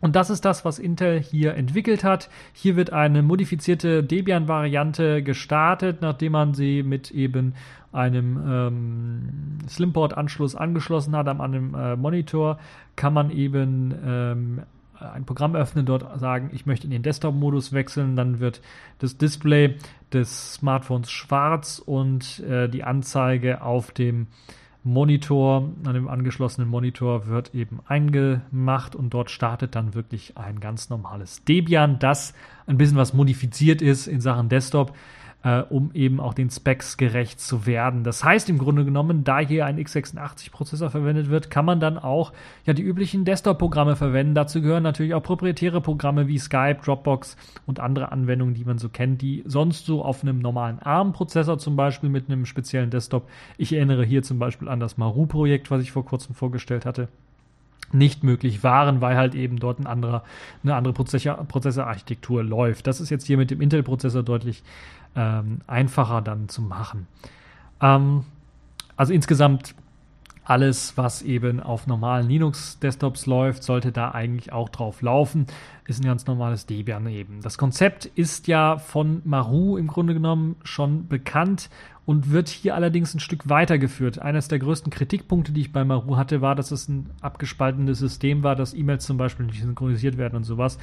[SPEAKER 1] Und das ist das, was Intel hier entwickelt hat. Hier wird eine modifizierte Debian-Variante gestartet, nachdem man sie mit eben einem ähm, Slimport-Anschluss angeschlossen hat an einem äh, Monitor, kann man eben ähm, ein Programm öffnen, dort sagen, ich möchte in den Desktop-Modus wechseln, dann wird das Display des Smartphones schwarz und äh, die Anzeige auf dem Monitor, an dem angeschlossenen Monitor wird eben eingemacht und dort startet dann wirklich ein ganz normales Debian, das ein bisschen was modifiziert ist in Sachen Desktop äh, um eben auch den Specs gerecht zu werden. Das heißt im Grunde genommen, da hier ein x86-Prozessor verwendet wird, kann man dann auch ja die üblichen Desktop-Programme verwenden. Dazu gehören natürlich auch proprietäre Programme wie Skype, Dropbox und andere Anwendungen, die man so kennt, die sonst so auf einem normalen ARM-Prozessor zum Beispiel mit einem speziellen Desktop. Ich erinnere hier zum Beispiel an das Maru-Projekt, was ich vor kurzem vorgestellt hatte nicht möglich waren, weil halt eben dort ein anderer, eine andere Prozessor, Prozessorarchitektur läuft. Das ist jetzt hier mit dem Intel-Prozessor deutlich ähm, einfacher dann zu machen. Ähm, also insgesamt alles, was eben auf normalen Linux-Desktops läuft, sollte da eigentlich auch drauf laufen. Ist ein ganz normales Debian eben. Das Konzept ist ja von Maru im Grunde genommen schon bekannt und wird hier allerdings ein Stück weitergeführt. Eines der größten Kritikpunkte, die ich bei Maru hatte, war, dass es ein abgespaltenes System war, dass E-Mails zum Beispiel nicht synchronisiert werden und sowas.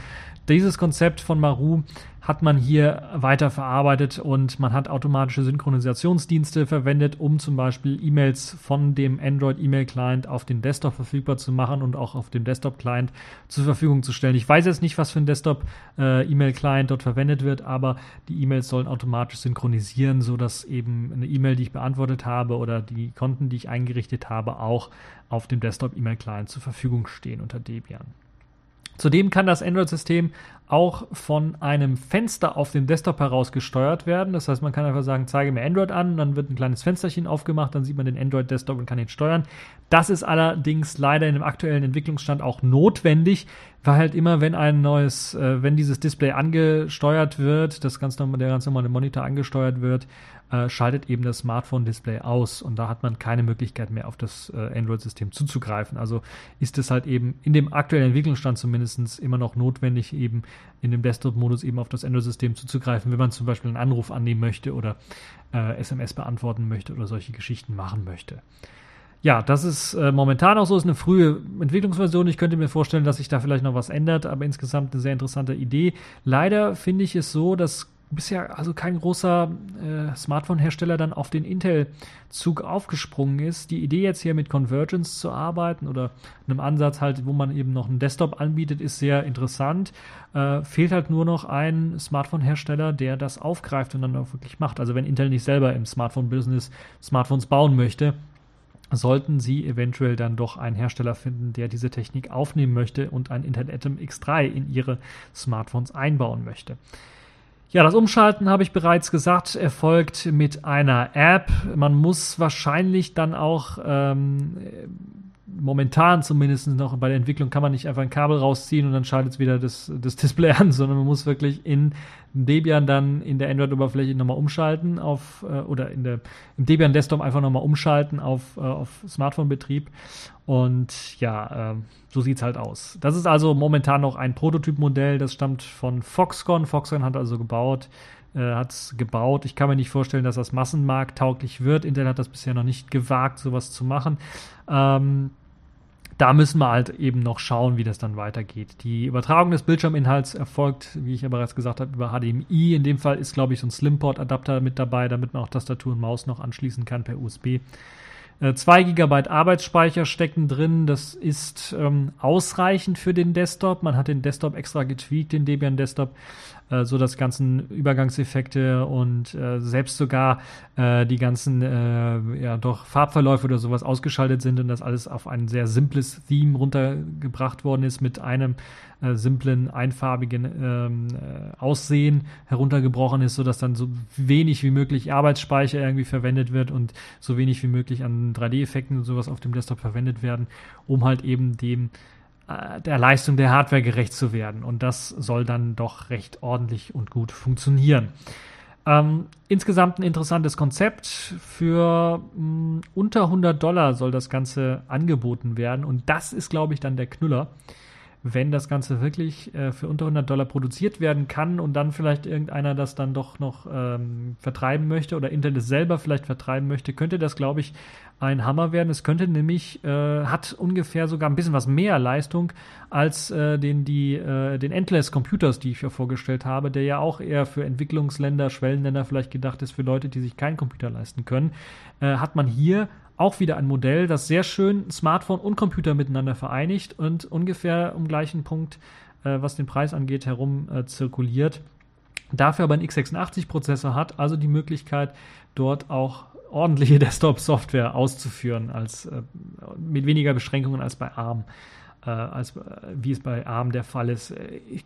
[SPEAKER 1] Dieses Konzept von Maru hat man hier weiter verarbeitet und man hat automatische Synchronisationsdienste verwendet, um zum Beispiel E-Mails von dem Android-E-Mail-Client auf den Desktop verfügbar zu machen und auch auf dem Desktop-Client zur Verfügung zu stellen. Ich weiß jetzt nicht, was für ein Desktop-E-Mail-Client dort verwendet wird, aber die E-Mails sollen automatisch synchronisieren, sodass eben eine E-Mail, die ich beantwortet habe oder die Konten, die ich eingerichtet habe, auch auf dem Desktop-E-Mail-Client zur Verfügung stehen unter Debian. Zudem kann das Android-System auch von einem Fenster auf dem Desktop heraus gesteuert werden. Das heißt, man kann einfach sagen, zeige mir Android an, dann wird ein kleines Fensterchen aufgemacht, dann sieht man den Android-Desktop und kann ihn steuern. Das ist allerdings leider in dem aktuellen Entwicklungsstand auch notwendig, weil halt immer, wenn ein neues, äh, wenn dieses Display angesteuert wird, das ganz normal, der ganz normale Monitor angesteuert wird, äh, schaltet eben das Smartphone-Display aus und da hat man keine Möglichkeit mehr auf das äh, Android-System zuzugreifen. Also ist es halt eben in dem aktuellen Entwicklungsstand zumindest immer noch notwendig, eben in dem Desktop-Modus eben auf das Android-System zuzugreifen, wenn man zum Beispiel einen Anruf annehmen möchte oder äh, SMS beantworten möchte oder solche Geschichten machen möchte. Ja, das ist äh, momentan auch so, ist eine frühe Entwicklungsversion. Ich könnte mir vorstellen, dass sich da vielleicht noch was ändert, aber insgesamt eine sehr interessante Idee. Leider finde ich es so, dass bisher also kein großer äh, Smartphone-Hersteller dann auf den Intel-Zug aufgesprungen ist. Die Idee jetzt hier mit Convergence zu arbeiten oder einem Ansatz halt, wo man eben noch einen Desktop anbietet, ist sehr interessant. Äh, fehlt halt nur noch ein Smartphone-Hersteller, der das aufgreift und dann auch wirklich macht. Also wenn Intel nicht selber im Smartphone-Business Smartphones bauen möchte, sollten sie eventuell dann doch einen Hersteller finden, der diese Technik aufnehmen möchte und ein Intel Atom X3 in ihre Smartphones einbauen möchte. Ja, das Umschalten habe ich bereits gesagt, erfolgt mit einer App. Man muss wahrscheinlich dann auch ähm, momentan zumindest noch bei der Entwicklung kann man nicht einfach ein Kabel rausziehen und dann schaltet es wieder das, das Display an, [laughs] sondern man muss wirklich in Debian dann in der Android-Oberfläche nochmal umschalten auf äh, oder in der im Debian Desktop einfach nochmal umschalten auf, äh, auf Smartphone-Betrieb. Und ja, äh, so sieht's halt aus. Das ist also momentan noch ein Prototypmodell, das stammt von Foxconn. Foxconn hat also gebaut, äh, hat es gebaut. Ich kann mir nicht vorstellen, dass das massenmarkttauglich wird. Intel hat das bisher noch nicht gewagt, sowas zu machen. Ähm, da müssen wir halt eben noch schauen, wie das dann weitergeht. Die Übertragung des Bildschirminhalts erfolgt, wie ich ja bereits gesagt habe, über HDMI. In dem Fall ist, glaube ich, so ein Slimport-Adapter mit dabei, damit man auch Tastatur und Maus noch anschließen kann per USB. 2 äh, GB Arbeitsspeicher stecken drin. Das ist ähm, ausreichend für den Desktop. Man hat den Desktop extra getweakt, den Debian Desktop, äh, so dass ganzen Übergangseffekte und äh, selbst sogar äh, die ganzen äh, ja doch Farbverläufe oder sowas ausgeschaltet sind und das alles auf ein sehr simples Theme runtergebracht worden ist mit einem äh, simplen, einfarbigen ähm, äh, Aussehen heruntergebrochen ist, sodass dann so wenig wie möglich Arbeitsspeicher irgendwie verwendet wird und so wenig wie möglich an 3D-Effekten und sowas auf dem Desktop verwendet werden, um halt eben dem der Leistung der Hardware gerecht zu werden. Und das soll dann doch recht ordentlich und gut funktionieren. Ähm, insgesamt ein interessantes Konzept. Für mh, mm, unter 100 Dollar soll das Ganze angeboten werden. Und das ist, glaube ich, dann der Knüller wenn das Ganze wirklich äh, für unter 100 Dollar produziert werden kann und dann vielleicht irgendeiner das dann doch noch ähm, vertreiben möchte oder Intel es selber vielleicht vertreiben möchte, könnte das, glaube ich, ein Hammer werden. Es könnte nämlich, äh, hat ungefähr sogar ein bisschen was mehr Leistung als äh, den, die, äh, den Endless Computers, die ich ja vorgestellt habe, der ja auch eher für Entwicklungsländer, Schwellenländer vielleicht gedacht ist, für Leute, die sich keinen Computer leisten können, äh, hat man hier auch wieder ein Modell, das sehr schön Smartphone und Computer miteinander vereinigt und ungefähr um gleichen Punkt, äh, was den Preis angeht, herum äh, zirkuliert. Dafür aber einen x86-Prozessor hat, also die Möglichkeit, dort auch ordentliche [laughs] Desktop-Software auszuführen, als, äh, mit weniger Beschränkungen als bei ARM. Äh, als wie es bei ARM der Fall ist. Ich,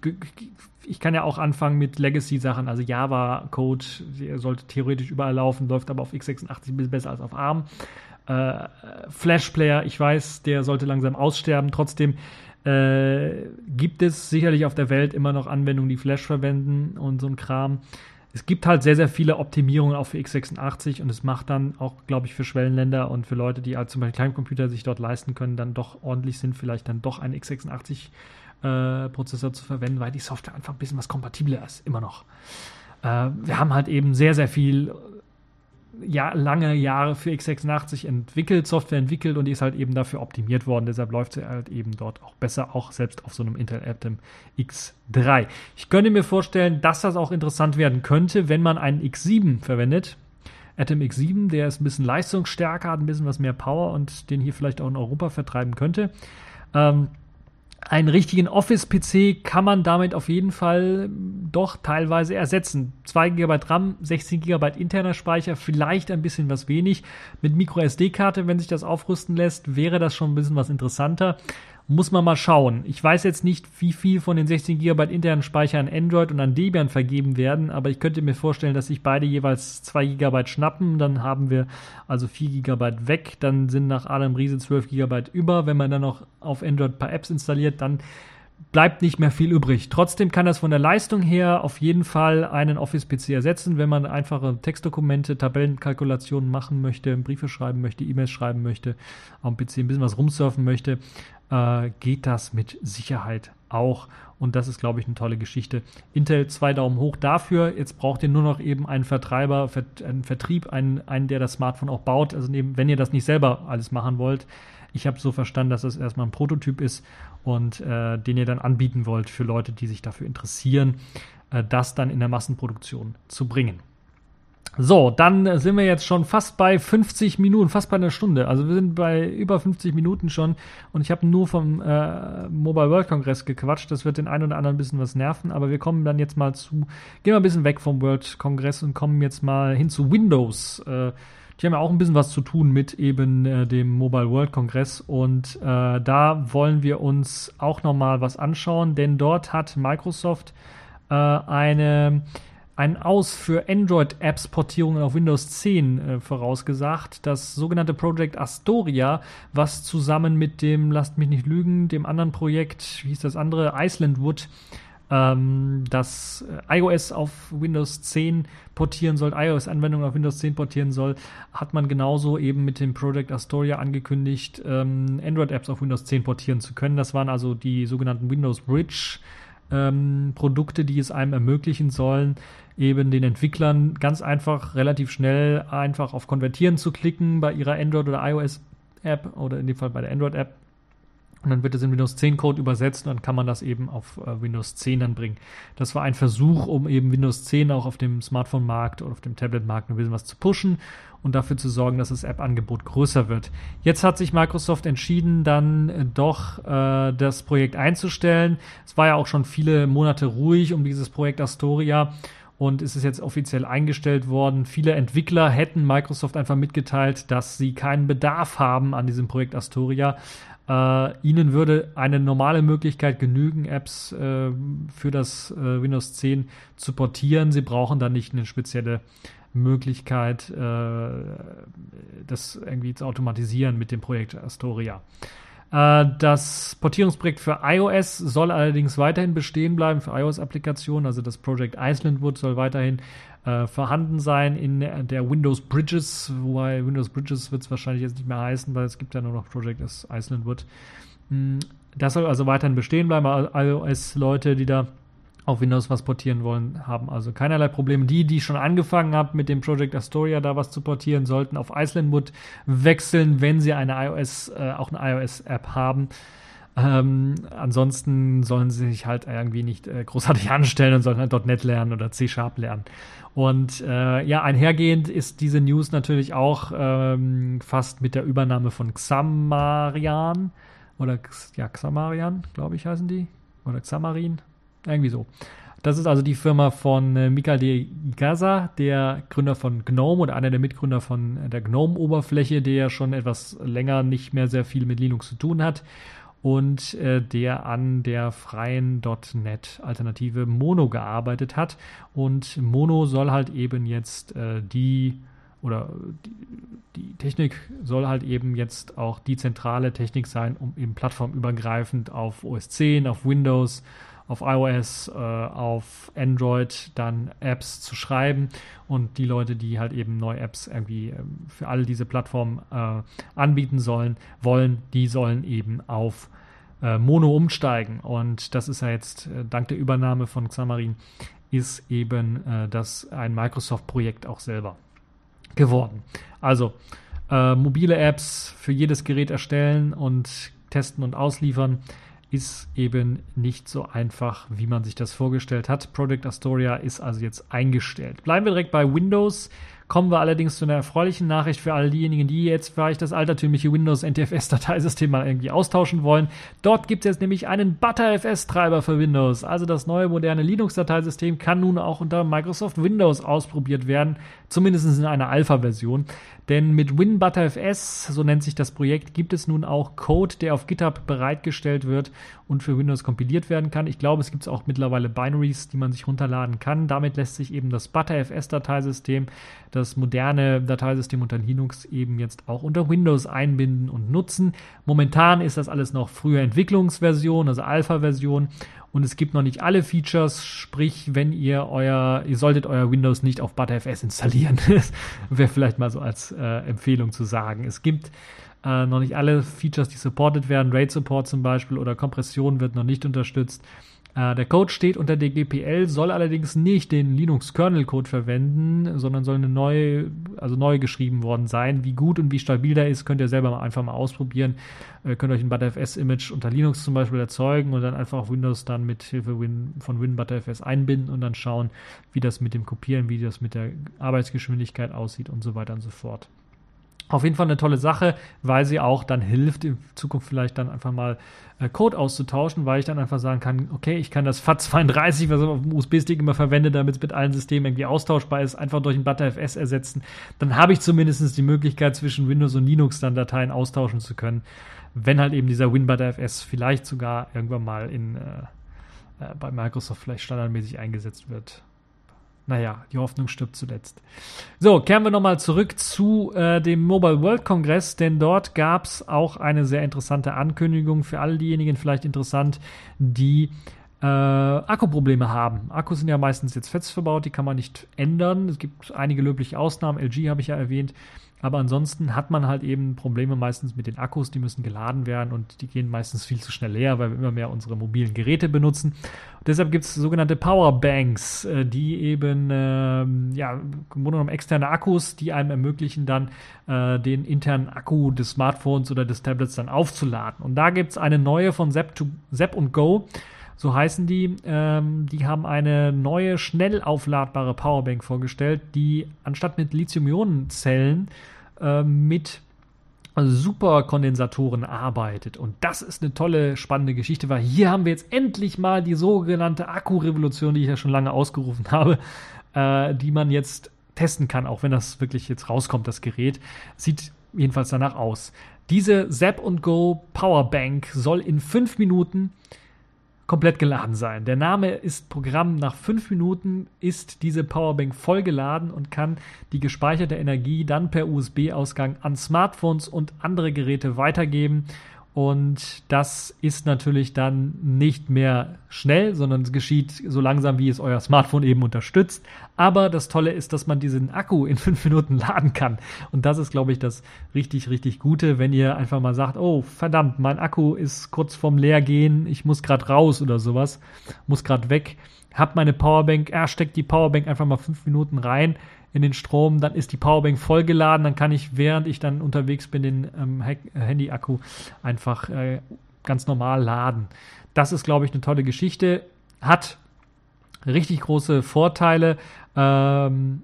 [SPEAKER 1] ich kann ja auch anfangen mit Legacy-Sachen, also Java-Code, sollte theoretisch überall laufen, läuft aber auf x86 ein bisschen besser als auf ARM. Äh, Flash-Player, ich weiß, der sollte langsam aussterben. Trotzdem äh, gibt es sicherlich auf der Welt immer noch Anwendungen, die Flash verwenden und so ein Kram. Es gibt halt sehr, sehr viele Optimierungen auch für x86 und es macht dann auch, glaube ich, für Schwellenländer und für Leute, die halt zum Beispiel Kleinkomputer sich dort leisten können, dann doch ordentlich sind, vielleicht dann doch ein x86 äh, zu verwenden, weil die Software einfach ein bisschen was kompatibler ist, immer noch. Äh, wir haben halt eben sehr, sehr viel ja, lange Jahre für x86 entwickelt, Software entwickelt und die ist halt eben dafür optimiert worden. Deshalb läuft sie halt eben dort auch besser, auch selbst auf so einem Intel Atom X3. Ich könnte mir vorstellen, dass das auch interessant werden könnte, wenn man einen X7 verwendet. Atom X7, der ist ein bisschen leistungsstärker, hat ein bisschen was mehr Power und den hier vielleicht auch in Europa vertreiben könnte. Ähm, einen richtigen Office-PC kann man damit auf jeden Fall doch teilweise ersetzen. 2 GB RAM, 16 GB interner Speicher, vielleicht ein bisschen was wenig. Mit MicroSD-Karte, wenn sich das aufrüsten lässt, wäre das schon ein bisschen was interessanter. Muss man mal schauen. Ich weiß jetzt nicht, wie viel von den 16 GB internen Speicher an Android und an Debian vergeben werden, aber ich könnte mir vorstellen, dass sich beide jeweils 2 GB schnappen. Dann haben wir also 4 GB weg. Dann sind nach Adam Riese 12 GB über. Wenn man dann noch auf Android ein paar Apps installiert, dann bleibt nicht mehr viel übrig. Trotzdem kann das von der Leistung her auf jeden Fall einen Office-PC ersetzen, wenn man einfache Textdokumente, Tabellenkalkulationen machen möchte, Briefe schreiben möchte, E-Mails schreiben möchte, am PC ein bisschen was rumsurfen möchte äh, geht das mit Sicherheit auch. Und das ist, glaube ich, eine tolle Geschichte. Intel zwei Daumen hoch dafür. Jetzt braucht ihr nur noch eben einen Vertreiber, einen Vertrieb, einen, einen der das Smartphone auch baut. Also neben, wenn ihr das nicht selber alles machen wollt. Ich habe so verstanden, dass das erstmal ein Prototyp ist und äh, den ihr dann anbieten wollt für Leute, die sich dafür interessieren, äh, das dann in der Massenproduktion zu bringen. So, dann sind wir jetzt schon fast bei 50 Minuten, fast bei einer Stunde. Also wir sind bei über 50 Minuten schon und ich habe nur vom äh, Mobile World Congress gequatscht. Das wird den einen oder anderen ein bisschen was nerven, aber wir kommen dann jetzt mal zu, gehen wir ein bisschen weg vom World Congress und kommen jetzt mal hin zu Windows. Äh, die haben ja auch ein bisschen was zu tun mit eben äh, dem Mobile World Congress und äh, da wollen wir uns auch nochmal was anschauen, denn dort hat Microsoft äh, eine ein Aus für Android-Apps-Portierungen auf Windows 10 äh, vorausgesagt. Das sogenannte Project Astoria, was zusammen mit dem, lasst mich nicht lügen, dem anderen Projekt, wie hieß das andere, Icelandwood, ähm, das äh, iOS auf Windows 10 portieren soll, iOS-Anwendungen auf Windows 10 portieren soll, hat man genauso eben mit dem Project Astoria angekündigt, ähm, Android-Apps auf Windows 10 portieren zu können. Das waren also die sogenannten Windows Bridge ähm, Produkte, die es einem ermöglichen sollen, eben den Entwicklern ganz einfach, relativ schnell einfach auf Konvertieren zu klicken bei ihrer Android- oder iOS-App oder in dem Fall bei der Android-App. Und dann wird es in Windows 10 Code übersetzt und dann kann man das eben auf äh, Windows 10 dann bringen. Das war ein Versuch, um eben Windows 10 auch auf dem Smartphone-Markt oder auf dem Tablet-Markt ein bisschen was zu pushen und dafür zu sorgen, dass das App-Angebot größer wird. Jetzt hat sich Microsoft entschieden, dann äh, doch äh, das Projekt einzustellen. Es war ja auch schon viele Monate ruhig um dieses Projekt Astoria und es ist jetzt offiziell eingestellt worden. Viele Entwickler hätten Microsoft einfach mitgeteilt, dass sie keinen Bedarf haben an diesem Projekt Astoria. Äh, ihnen würde eine normale Möglichkeit genügen, Apps äh, für das äh, Windows 10 zu portieren. Sie brauchen dann nicht eine spezielle Möglichkeit, äh, das irgendwie zu automatisieren mit dem Projekt Astoria. Äh, das Portierungsprojekt für iOS soll allerdings weiterhin bestehen bleiben, für iOS-Applikationen. Also das Project Icelandwood soll weiterhin äh, vorhanden sein in der Windows Bridges, wobei Windows Bridges wird es wahrscheinlich jetzt nicht mehr heißen, weil es gibt ja nur noch Project Icelandwood. Hm, das soll also weiterhin bestehen bleiben. iOS-Leute, die da auf Windows was portieren wollen, haben also keinerlei Probleme. Die, die schon angefangen haben, mit dem Project Astoria da was zu portieren, sollten auf Icelandwood wechseln, wenn sie eine iOS, äh, auch eine iOS-App haben. Ähm, ansonsten sollen sie sich halt irgendwie nicht äh, großartig [laughs] anstellen und sollen halt .NET lernen oder C-Sharp lernen. Und äh, ja, einhergehend ist diese News natürlich auch ähm, fast mit der Übernahme von Xamarian oder ja, Xamarian, glaube ich, heißen die. Oder Xamarin, irgendwie so. Das ist also die Firma von äh, Mikael de Gaza, der Gründer von GNOME oder einer der Mitgründer von der GNOME-Oberfläche, der ja schon etwas länger nicht mehr sehr viel mit Linux zu tun hat und äh, der an der freien .NET-Alternative Mono gearbeitet hat. Und Mono soll halt eben jetzt äh, die oder die, die, Technik soll halt eben jetzt auch die zentrale Technik sein, um eben plattformübergreifend auf OS 10, auf Windows, auf iOS, äh, auf Android dann Apps zu schreiben und die Leute, die halt eben neue Apps irgendwie äh, für all diese Plattformen äh, anbieten sollen, wollen, die sollen eben auf äh, Mono umsteigen. Und das ist ja jetzt äh, dank der Übernahme von Xamarin ist eben das ein Microsoft-Projekt auch selber geworden. Also mobile Apps für jedes Gerät erstellen und testen und ausliefern ist eben nicht so einfach, wie man sich das vorgestellt hat. Project Astoria ist also jetzt eingestellt. Bleiben wir direkt bei Windows. Kommen wir allerdings zu einer erfreulichen Nachricht für all diejenigen, die jetzt vielleicht das altertümliche Windows NTFS-Dateisystem mal irgendwie austauschen wollen. Dort gibt es jetzt nämlich einen ButterFS-Treiber für Windows. Also das neue moderne Linux-Dateisystem kann nun auch unter Microsoft Windows ausprobiert werden, zumindest in einer Alpha-Version. Denn mit WinButterFS, so nennt sich das Projekt, gibt es nun auch Code, der auf GitHub bereitgestellt wird und für Windows kompiliert werden kann. Ich glaube, es gibt auch mittlerweile Binaries, die man sich runterladen kann. Damit lässt sich eben das ButterFS-Dateisystem, das moderne Dateisystem unter Linux, eben jetzt auch unter Windows einbinden und nutzen. Momentan ist das alles noch frühe Entwicklungsversion, also Alpha-Version und es gibt noch nicht alle Features, sprich, wenn ihr euer, ihr solltet euer Windows nicht auf ButterFS installieren. [laughs] Wäre vielleicht mal so als äh, Empfehlung zu sagen. Es gibt äh, noch nicht alle Features, die supported werden, RAID Support zum Beispiel oder Kompression wird noch nicht unterstützt. Äh, der Code steht unter DGPL, soll allerdings nicht den Linux-Kernel-Code verwenden, sondern soll eine neue, also neu geschrieben worden sein. Wie gut und wie stabil der ist, könnt ihr selber mal einfach mal ausprobieren. Ihr könnt euch ein ButterFS-Image unter Linux zum Beispiel erzeugen und dann einfach auf Windows dann mit Hilfe von WinButterFS einbinden und dann schauen, wie das mit dem Kopieren, wie das mit der Arbeitsgeschwindigkeit aussieht und so weiter und so fort. Auf jeden Fall eine tolle Sache, weil sie auch dann hilft, in Zukunft vielleicht dann einfach mal äh, Code auszutauschen, weil ich dann einfach sagen kann, okay, ich kann das FAT32, was ich auf dem USB-Stick immer verwende, damit es mit allen Systemen irgendwie austauschbar ist, einfach durch ein ButterFS ersetzen. Dann habe ich zumindest die Möglichkeit, zwischen Windows und Linux dann Dateien austauschen zu können, wenn halt eben dieser WinButterFS vielleicht sogar irgendwann mal in, äh, äh, bei Microsoft vielleicht standardmäßig eingesetzt wird naja, die Hoffnung stirbt zuletzt. So, kehren wir nochmal zurück zu äh, dem Mobile World Congress, denn dort gab es auch eine sehr interessante Ankündigung für all diejenigen vielleicht interessant, die äh, Akkuprobleme haben. Akkus sind ja meistens jetzt fest verbaut, die kann man nicht ändern. Es gibt einige löbliche Ausnahmen, LG habe ich ja erwähnt. Aber ansonsten hat man halt eben Probleme meistens mit den Akkus, die müssen geladen werden und die gehen meistens viel zu schnell leer, weil wir immer mehr unsere mobilen Geräte benutzen. Und deshalb gibt es sogenannte Powerbanks, äh, die eben ähm, ja, im Grunde genommen externe Akkus, die einem ermöglichen, dann äh, den internen Akku des Smartphones oder des Tablets dann aufzuladen. Und da gibt es eine neue von Zap, to, Zap und Go so heißen die. Ähm, die haben eine neue, schnell aufladbare Powerbank vorgestellt, die anstatt mit Lithium-Ionen-Zellen äh, mit Superkondensatoren arbeitet. Und das ist eine tolle, spannende Geschichte, weil hier haben wir jetzt endlich mal die sogenannte Akkurevolution, die ich ja schon lange ausgerufen [laughs] habe, äh, die man jetzt testen kann, auch wenn das wirklich jetzt rauskommt, das Gerät. Sieht jedenfalls danach aus. Diese Zap Go Powerbank soll in fünf Minuten komplett geladen sein. Der Name ist Programm. Nach fünf Minuten ist diese Powerbank voll geladen und kann die gespeicherte Energie dann per USB-Ausgang an Smartphones und andere Geräte weitergeben und das ist natürlich dann nicht mehr schnell, sondern es geschieht so langsam, wie es euer Smartphone eben unterstützt. Aber das Tolle ist, dass man diesen Akku in [laughs] fünf Minuten laden kann. Und das ist, glaube ich, das richtig, richtig Gute, wenn ihr einfach mal sagt, oh verdammt, mein Akku ist kurz vorm Leergehen, ich muss gerade raus oder sowas, muss gerade weg. Hab meine Powerbank, er steckt die Powerbank einfach mal fünf Minuten rein, in den Strom, dann ist die Powerbank vollgeladen, dann kann ich, während ich dann unterwegs bin, den ähm, Handy-Akku einfach äh, ganz normal laden. Das ist, glaube ich, eine tolle Geschichte. Hat richtig große Vorteile, ähm,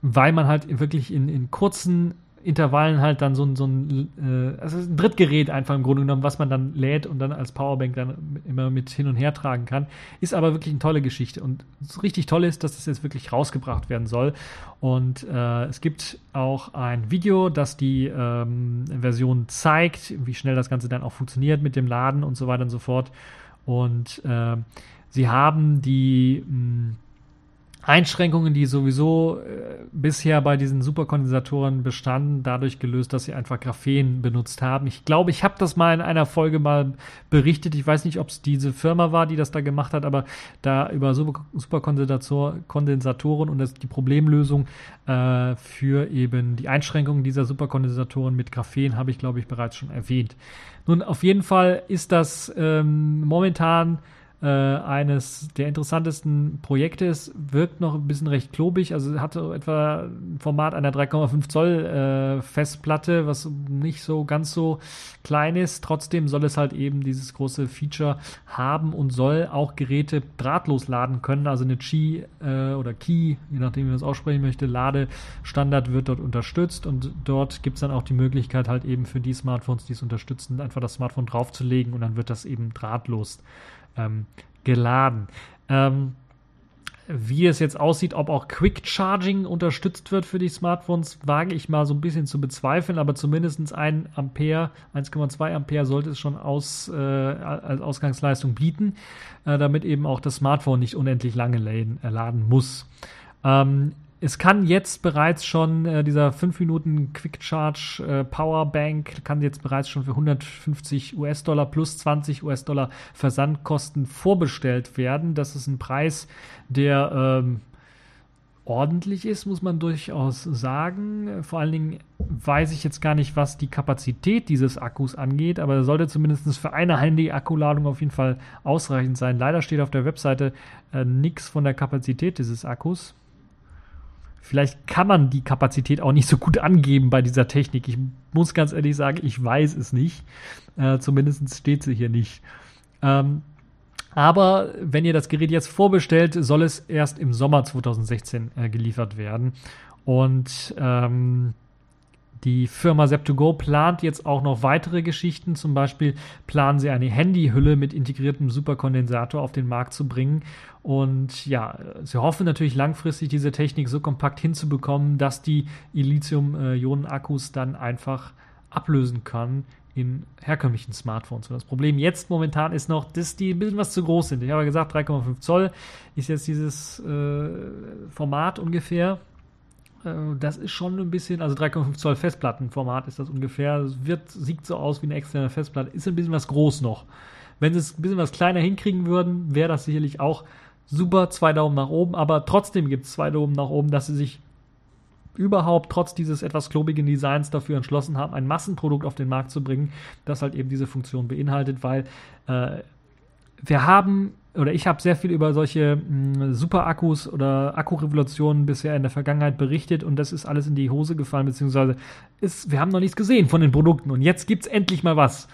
[SPEAKER 1] weil man halt wirklich in, in kurzen Intervallen halt dann so ein, so ein, äh, also ein Drittgerät einfach im Grunde genommen, was man dann lädt und dann als Powerbank dann immer mit hin und her tragen kann. Ist aber wirklich eine tolle Geschichte. Und richtig toll ist, dass das jetzt wirklich rausgebracht werden soll. Und äh, es gibt auch ein Video, das die ähm, Version zeigt, wie schnell das Ganze dann auch funktioniert mit dem Laden und so weiter und so fort. Und äh, sie haben die mh, hm, Einschränkungen, die sowieso äh, bisher bei diesen Superkondensatoren bestanden, dadurch gelöst, dass sie einfach Graphen benutzt haben. Ich glaube, ich habe das mal in einer Folge mal berichtet. Ich weiß nicht, ob es diese Firma war, die das da gemacht hat, aber da über Super Superkondensatoren und das, die Problemlösung äh, für eben die Einschränkungen dieser Superkondensatoren mit Graphen habe ich, glaube ich, bereits schon erwähnt. Nun, auf jeden Fall ist das ähm, momentan äh, eines der interessantesten Projekte ist, wirkt noch ein bisschen recht klobig, also hat so etwa ein Format einer 3,5 Zoll äh, Festplatte, was nicht so ganz so klein ist. Trotzdem soll es halt eben dieses große Feature haben und soll auch Geräte drahtlos laden können, also eine Qi äh, oder Key, je nachdem wie man es aussprechen möchte, Ladestandard wird dort unterstützt und dort gibt es dann auch die Möglichkeit halt eben für die Smartphones, die es unterstützen, einfach das Smartphone draufzulegen und dann wird das eben drahtlos ähm, geladen. Ähm, wie es jetzt aussieht, ob auch Quick Charging unterstützt wird für die Smartphones, wage ich mal so ein bisschen zu bezweifeln, aber zumindest 1 Ampere, 1,2 Ampere sollte es schon aus, äh, als Ausgangsleistung bieten, äh, damit eben auch das Smartphone nicht unendlich lange laden, laden muss. Ähm, es kann jetzt bereits schon äh, dieser 5 Minuten Quick Charge äh, Power Bank kann jetzt bereits schon für 150 US-Dollar plus 20 US-Dollar Versandkosten vorbestellt werden. Das ist ein Preis, der ähm, ordentlich ist, muss man durchaus sagen. Vor allen Dingen weiß ich jetzt gar nicht, was die Kapazität dieses Akkus angeht, aber er sollte zumindest für eine Handy-Akkuladung auf jeden Fall ausreichend sein. Leider steht auf der Webseite äh, nichts von der Kapazität dieses Akkus. Vielleicht kann man die Kapazität auch nicht so gut angeben bei dieser Technik. Ich muss ganz ehrlich sagen, ich weiß es nicht. Äh, zumindest steht sie hier nicht. Ähm, aber wenn ihr das Gerät jetzt vorbestellt, soll es erst im Sommer 2016 äh, geliefert werden. Und ähm, die Firma Zep2Go plant jetzt auch noch weitere Geschichten. Zum Beispiel planen sie eine Handyhülle mit integriertem Superkondensator auf den Markt zu bringen. Und ja, sie hoffen natürlich langfristig diese Technik so kompakt hinzubekommen, dass die Lithium-Ionen-Akkus dann einfach ablösen kann in herkömmlichen Smartphones. Und das Problem jetzt momentan ist noch, dass die ein bisschen was zu groß sind. Ich habe ja gesagt, 3,5 Zoll ist jetzt dieses äh, Format ungefähr. Äh, das ist schon ein bisschen, also 3,5 Zoll Festplattenformat ist das ungefähr. Es wird, sieht so aus wie eine externe Festplatte, ist ein bisschen was groß noch. Wenn sie es ein bisschen was kleiner hinkriegen würden, wäre das sicherlich auch super, zwei Daumen nach oben, aber trotzdem gibt es zwei Daumen nach oben, dass sie sich überhaupt trotz dieses etwas klobigen Designs dafür entschlossen haben, ein Massenprodukt auf den Markt zu bringen, das halt eben diese Funktion beinhaltet, weil äh, wir haben oder ich habe sehr viel über solche hm, Super-Akkus oder Akkurevolutionen bisher in der Vergangenheit berichtet und das ist alles in die Hose gefallen, beziehungsweise ist, wir haben noch nichts gesehen von den Produkten und jetzt gibt es endlich mal was,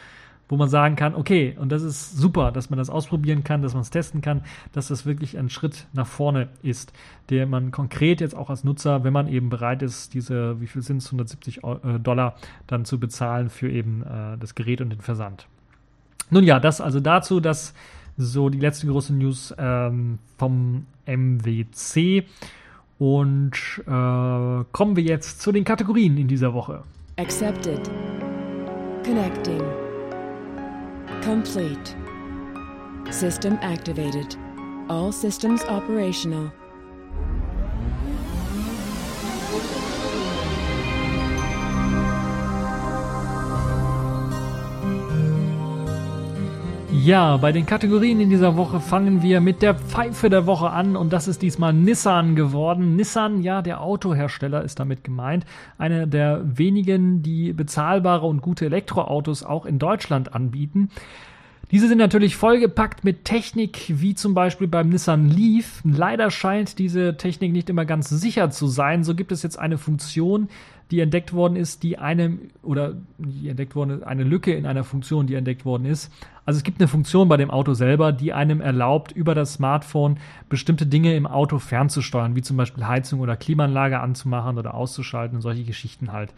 [SPEAKER 1] wo man sagen kann, okay, und das ist super, dass man das ausprobieren kann, dass man es testen kann, dass das wirklich ein Schritt nach vorne ist, der man konkret jetzt auch als Nutzer, wenn man eben bereit ist, diese, wie viel sind es, 170 äh, Dollar dann zu bezahlen für eben äh, das Gerät und den Versand. Nun ja, das also dazu, dass so die letzte große News ähm, vom MWC. Und äh, kommen wir jetzt zu den Kategorien in dieser Woche. Accepted. Connecting. Complete. System activated. All systems operational. Ja, bei den Kategorien in dieser Woche fangen wir mit der Pfeife der Woche an und das ist diesmal Nissan geworden. Nissan, ja, der Autohersteller ist damit gemeint. Einer der wenigen, die bezahlbare und gute Elektroautos auch in Deutschland anbieten. Diese sind natürlich vollgepackt mit Technik, wie zum Beispiel beim Nissan Leaf. Leider scheint diese Technik nicht immer ganz sicher zu sein. So gibt es jetzt eine Funktion, die entdeckt worden ist, die einem oder die entdeckt worden ist, eine Lücke in einer Funktion, die entdeckt worden ist. Also es gibt eine Funktion bei dem Auto selber, die einem erlaubt, über das Smartphone bestimmte Dinge im Auto fernzusteuern, wie zum Beispiel Heizung oder Klimaanlage anzumachen oder auszuschalten und solche Geschichten halt.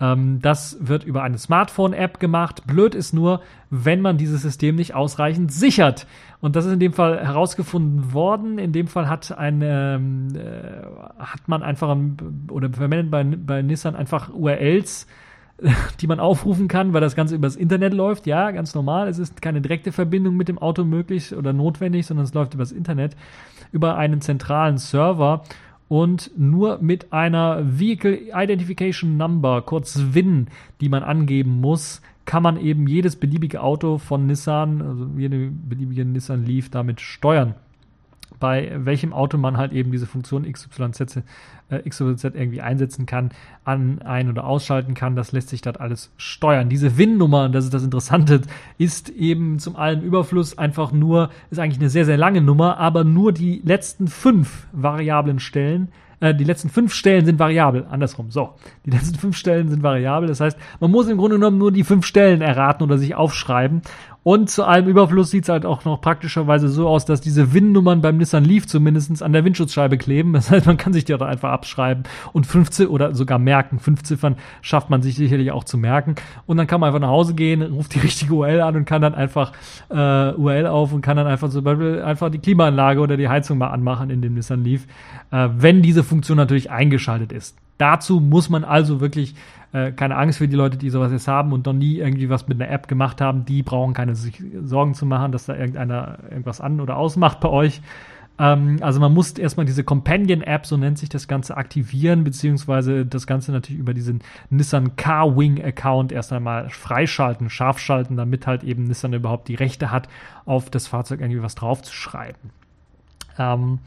[SPEAKER 1] Ähm, das wird über eine Smartphone-App gemacht. Blöd ist nur, wenn man dieses System nicht ausreichend sichert. Und das ist in dem Fall herausgefunden worden. In dem Fall hat ein, ähm, äh, hat man einfach oder verwendet bei, bei Nissan einfach URLs [laughs] die man aufrufen kann, weil das Ganze übers Internet läuft. Ja, ganz normal. Es ist keine direkte Verbindung mit dem Auto möglich oder notwendig, sondern es läuft übers Internet, über einen zentralen Server und nur mit einer Vehicle Identification Number, kurz WIN, die man angeben muss, kann man eben jedes beliebige Auto von Nissan, also jede beliebige Nissan Leaf damit steuern bei welchem Auto man halt eben diese Funktion XYZ, äh, XYZ irgendwie einsetzen kann, an, ein- oder ausschalten kann. Das lässt sich dort alles steuern. Diese WIN-Nummer, das ist das Interessante, ist eben zum allen Überfluss einfach nur, ist eigentlich eine sehr, sehr lange Nummer, aber nur die letzten fünf variablen Stellen äh, die letzten fünf Stellen sind variabel. Andersrum. So. Die letzten fünf Stellen sind variabel. Das heißt, man muss im Grunde genommen nur die fünf Stellen erraten oder sich aufschreiben. Und zu allem Überfluss sieht es halt auch noch praktischerweise so aus, dass diese WIN-Nummern beim Nissan Leaf zumindest an der Windschutzscheibe kleben. Das heißt, man kann sich die auch einfach abschreiben und fünf oder sogar merken. Fünf Ziffern schafft man sich sicherlich auch zu merken. Und dann kann man einfach nach Hause gehen, ruft die richtige URL an und kann dann einfach äh, URL auf und kann dann einfach zum Beispiel einfach die Klimaanlage oder die Heizung mal anmachen in dem Nissan Leaf, äh, wenn diese Funktion natürlich eingeschaltet ist. Dazu muss man also wirklich äh, keine Angst für die Leute, die sowas jetzt haben und noch nie irgendwie was mit einer App gemacht haben. Die brauchen keine sich Sorgen zu machen, dass da irgendeiner irgendwas an- oder ausmacht bei euch. Ähm, also man muss erstmal diese Companion-App, so nennt sich das Ganze, aktivieren, beziehungsweise das Ganze natürlich über diesen Nissan Carwing-Account erst einmal freischalten, scharf schalten, damit halt eben Nissan überhaupt die Rechte hat, auf das Fahrzeug irgendwie was draufzuschreiben. Ähm,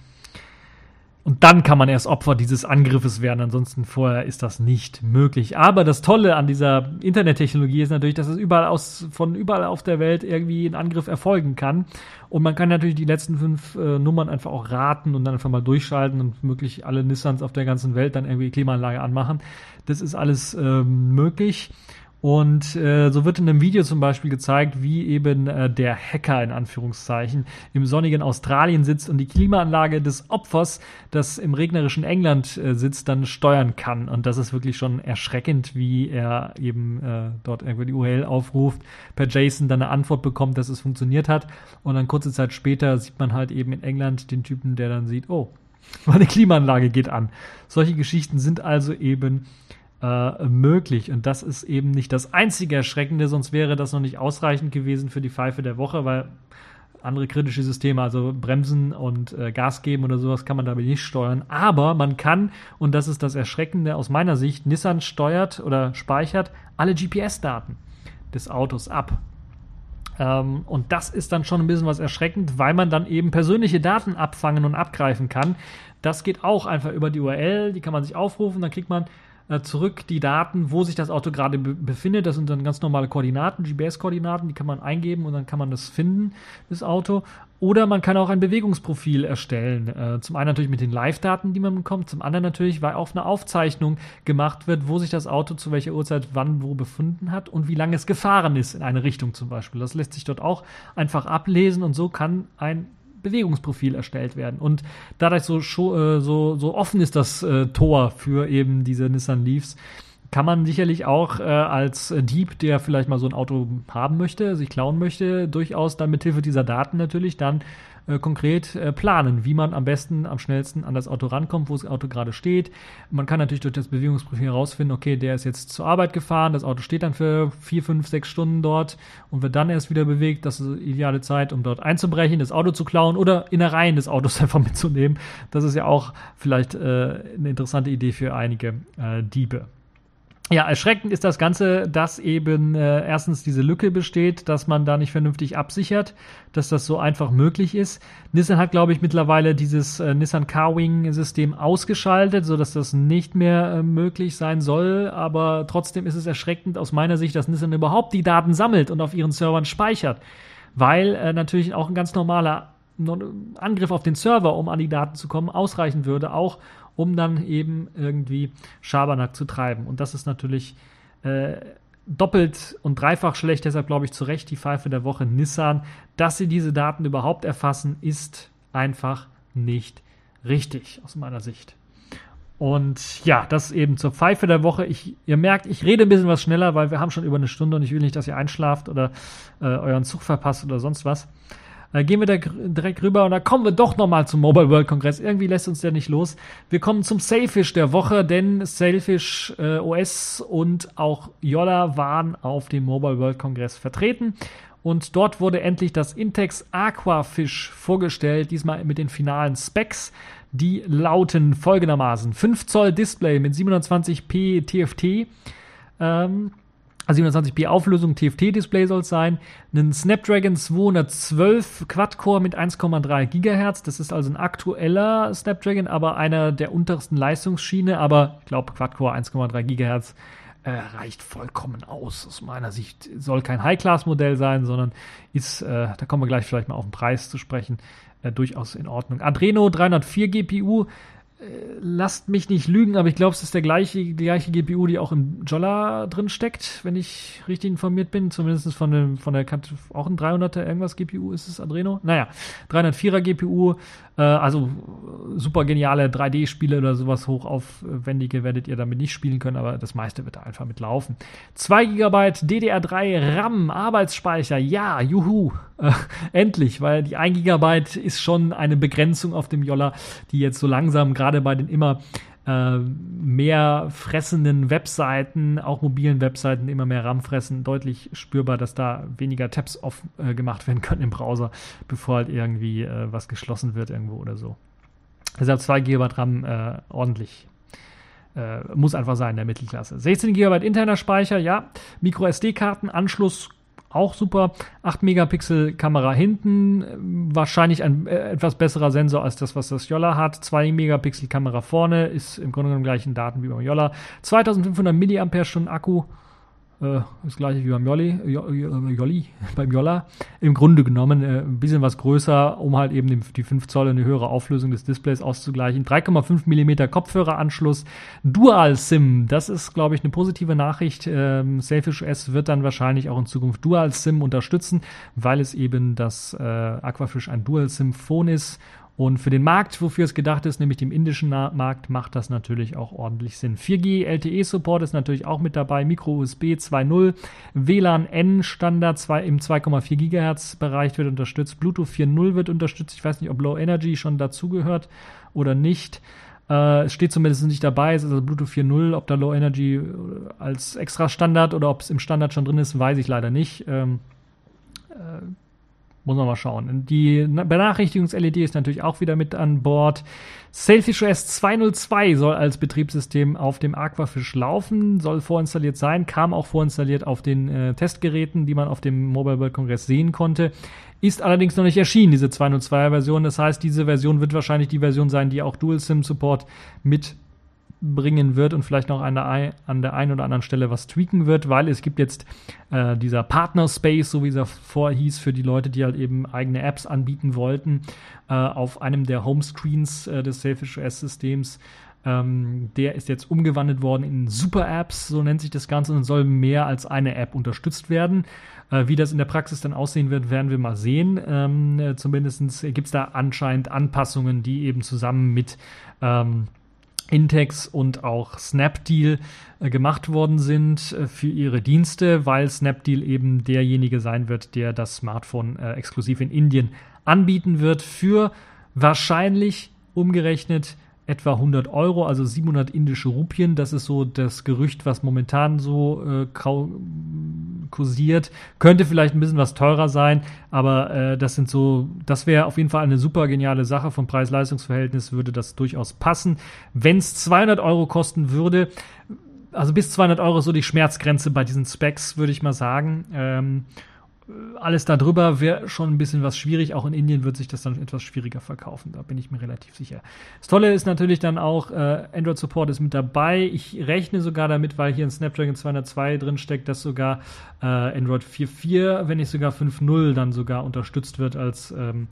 [SPEAKER 1] und dann kann man erst Opfer dieses Angriffes werden. Ansonsten vorher ist das nicht möglich. Aber das Tolle an dieser Internettechnologie ist natürlich, dass es überall aus, von überall auf der Welt irgendwie ein Angriff erfolgen kann. Und man kann natürlich die letzten fünf äh, Nummern einfach auch raten und dann einfach mal durchschalten und möglich alle Nissans auf der ganzen Welt dann irgendwie Klimaanlage anmachen. Das ist alles ähm, möglich. Und äh, so wird in einem Video zum Beispiel gezeigt, wie eben äh, der Hacker in Anführungszeichen im sonnigen Australien sitzt und die Klimaanlage des Opfers, das im regnerischen England äh, sitzt, dann steuern kann. Und das ist wirklich schon erschreckend, wie er eben äh, dort irgendwie die URL aufruft, per JSON dann eine Antwort bekommt, dass es funktioniert hat. Und dann kurze Zeit später sieht man halt eben in England den Typen, der dann sieht, oh, [laughs] meine Klimaanlage geht an. Solche Geschichten sind also eben äh, möglich. Und das ist eben nicht das einzige Erschreckende, sonst wäre das noch nicht ausreichend gewesen für die Pfeife der Woche, weil andere kritische Systeme, also Bremsen und äh, Gas geben oder sowas, kann man damit nicht steuern. Aber man kann, und das ist das Erschreckende aus meiner Sicht, Nissan steuert oder speichert alle GPS-Daten des Autos ab. Ähm, und das ist dann schon ein bisschen was erschreckend, weil man dann eben persönliche Daten abfangen und abgreifen kann. Das geht auch einfach über die URL, die kann man sich aufrufen, dann kriegt man zurück die Daten, wo sich das Auto gerade be befindet. Das sind dann ganz normale Koordinaten, GPS-Koordinaten, die kann man eingeben und dann kann man das finden, das Auto. Oder man kann auch ein Bewegungsprofil erstellen. Äh, zum einen natürlich mit den Live-Daten, die man bekommt, zum anderen natürlich, weil auch eine Aufzeichnung gemacht wird, wo sich das Auto zu welcher Uhrzeit wann wo befunden hat und wie lange es gefahren ist in eine Richtung zum Beispiel. Das lässt sich dort auch einfach ablesen und so kann ein Bewegungsprofil erstellt werden. Und dadurch so, äh, so, so offen ist das äh, Tor für eben diese Nissan Leafs, kann man sicherlich auch äh, als Dieb, der vielleicht mal so ein Auto haben möchte, sich klauen möchte, durchaus dann mit Hilfe dieser Daten natürlich dann äh, konkret äh, planen, wie man am besten, am schnellsten an das Auto rankommt, wo das Auto gerade steht. Man kann natürlich durch das Bewegungsprofil herausfinden, okay, der ist jetzt zur Arbeit gefahren, das Auto steht dann für vier, fünf, sechs Stunden dort und wird dann erst wieder bewegt. Das ist die ideale Zeit, um dort einzubrechen, das Auto zu klauen oder Innereien des Autos [laughs] einfach mitzunehmen. Das ist ja auch vielleicht äh, eine interessante Idee für einige äh, Diebe. Ja, erschreckend ist das Ganze, dass eben äh, erstens diese Lücke besteht, dass man da nicht vernünftig absichert, dass das so einfach möglich ist. Nissan hat, glaube ich, mittlerweile dieses äh, Nissan Carwing-System ausgeschaltet, sodass das nicht mehr äh, möglich sein soll. Aber trotzdem ist es erschreckend aus meiner Sicht, dass Nissan überhaupt die Daten sammelt und auf ihren Servern speichert, weil äh, natürlich auch ein ganz normaler Angriff auf den Server, um an die Daten zu kommen, ausreichen würde, auch um dann eben irgendwie Schabernack zu treiben. Und das ist natürlich äh, doppelt und dreifach schlecht. Deshalb glaube ich zu Recht die Pfeife der Woche Nissan. Dass sie diese Daten überhaupt erfassen, ist einfach nicht richtig aus meiner Sicht. Und ja, das eben zur Pfeife der Woche. Ich, ihr merkt, ich rede ein bisschen was schneller, weil wir haben schon über eine Stunde und ich will nicht, dass ihr einschlaft oder äh, euren Zug verpasst oder sonst was. Äh, gehen wir da direkt rüber und da kommen wir doch nochmal zum Mobile World Kongress. Irgendwie lässt uns der nicht los. Wir kommen zum Sailfish der Woche, denn Sailfish äh, OS und auch Yolla waren auf dem Mobile World Kongress vertreten. Und dort wurde endlich das Intex Aquafish vorgestellt, diesmal mit den finalen Specs. Die lauten folgendermaßen: 5 Zoll Display mit 720p TFT. Ähm, 720p also Auflösung TFT-Display soll es sein. Ein Snapdragon 212 Quad-Core mit 1,3 GHz. Das ist also ein aktueller Snapdragon, aber einer der untersten Leistungsschiene. Aber ich glaube, Quad-Core 1,3 GHz äh, reicht vollkommen aus. Aus meiner Sicht soll kein High-Class-Modell sein, sondern ist, äh, da kommen wir gleich vielleicht mal auf den Preis zu sprechen, äh, durchaus in Ordnung. Adreno 304 GPU lasst mich nicht lügen, aber ich glaube, es ist der gleiche, die gleiche GPU, die auch im Jolla drin steckt, wenn ich richtig informiert bin. Zumindest von, dem, von der auch ein 300er irgendwas GPU ist es Adreno. Naja, 304er GPU, also super geniale 3D-Spiele oder sowas hochaufwendige werdet ihr damit nicht spielen können, aber das meiste wird da einfach mitlaufen. 2 GB DDR3 RAM, Arbeitsspeicher, ja, juhu, äh, endlich, weil die 1 GB ist schon eine Begrenzung auf dem Jolla, die jetzt so langsam gerade bei den immer äh, mehr fressenden Webseiten, auch mobilen Webseiten, immer mehr RAM fressen, deutlich spürbar, dass da weniger Tabs off äh, gemacht werden können im Browser, bevor halt irgendwie äh, was geschlossen wird irgendwo oder so. Deshalb 2 GB RAM äh, ordentlich. Äh, muss einfach sein, der Mittelklasse. 16 GB interner Speicher, ja. Micro SD-Karten, Anschluss auch super. 8 Megapixel Kamera hinten, wahrscheinlich ein äh, etwas besserer Sensor als das, was das Jolla hat. 2 Megapixel Kamera vorne, ist im Grunde genommen gleichen Daten wie beim Jolla. 2500 mAh Akku, das gleiche wie beim Jolli, Jolli, [laughs] beim Jolla. Im Grunde genommen äh, ein bisschen was größer, um halt eben die 5 Zoll eine höhere Auflösung des Displays auszugleichen. 3,5 mm Kopfhöreranschluss, Dual SIM, das ist, glaube ich, eine positive Nachricht. Ähm, Selfish S wird dann wahrscheinlich auch in Zukunft Dual SIM unterstützen, weil es eben das äh, Aquafish ein Dual SIM Phone ist und für den Markt, wofür es gedacht ist, nämlich dem indischen Markt, macht das natürlich auch ordentlich Sinn. 4G LTE-Support ist natürlich auch mit dabei, Micro-USB 2.0, WLAN N Standard 2, im 2,4 GHz Bereich wird unterstützt, Bluetooth 4.0 wird unterstützt. Ich weiß nicht, ob Low Energy schon dazugehört oder nicht. Äh, es steht zumindest nicht dabei, es ist also Bluetooth 4.0, ob da Low Energy als extra Standard oder ob es im Standard schon drin ist, weiß ich leider nicht. Ähm, äh, muss man mal schauen. Die Benachrichtigungs-LED ist natürlich auch wieder mit an Bord. Sailfish OS 202 soll als Betriebssystem auf dem Aquafish laufen, soll vorinstalliert sein, kam auch vorinstalliert auf den äh, Testgeräten, die man auf dem Mobile World Congress sehen konnte. Ist allerdings noch nicht erschienen, diese 202er Version. Das heißt, diese Version wird wahrscheinlich die Version sein, die auch Dual SIM Support mit bringen wird und vielleicht noch an der, an der einen oder anderen Stelle was tweaken wird, weil es gibt jetzt äh, dieser Partner Space, so wie es vorher hieß, für die Leute, die halt eben eigene Apps anbieten wollten, äh, auf einem der Homescreens äh, des Selfish OS Systems. Ähm, der ist jetzt umgewandelt worden in Super Apps, so nennt sich das Ganze, und soll mehr als eine App unterstützt werden. Äh, wie das in der Praxis dann aussehen wird, werden wir mal sehen. Ähm, äh, Zumindest gibt es da anscheinend Anpassungen, die eben zusammen mit ähm, Intex und auch Snapdeal äh, gemacht worden sind äh, für ihre Dienste, weil Snapdeal eben derjenige sein wird, der das Smartphone äh, exklusiv in Indien anbieten wird für wahrscheinlich umgerechnet etwa 100 Euro, also 700 indische Rupien. Das ist so das Gerücht, was momentan so äh, kursiert. Könnte vielleicht ein bisschen was teurer sein, aber äh, das sind so, das wäre auf jeden Fall eine super geniale Sache. Vom Preis-Leistungs-Verhältnis würde das durchaus passen. Wenn es 200 Euro kosten würde, also bis 200 Euro ist so die Schmerzgrenze bei diesen Specs, würde ich mal sagen. Ähm, alles darüber wäre schon ein bisschen was schwierig. Auch in Indien wird sich das dann etwas schwieriger verkaufen. Da bin ich mir relativ sicher. Das Tolle ist natürlich dann auch, äh, Android Support ist mit dabei. Ich rechne sogar damit, weil hier ein Snapdragon 202 drin steckt, dass sogar äh, Android 4.4, wenn nicht sogar 5.0 dann sogar unterstützt wird als ähm,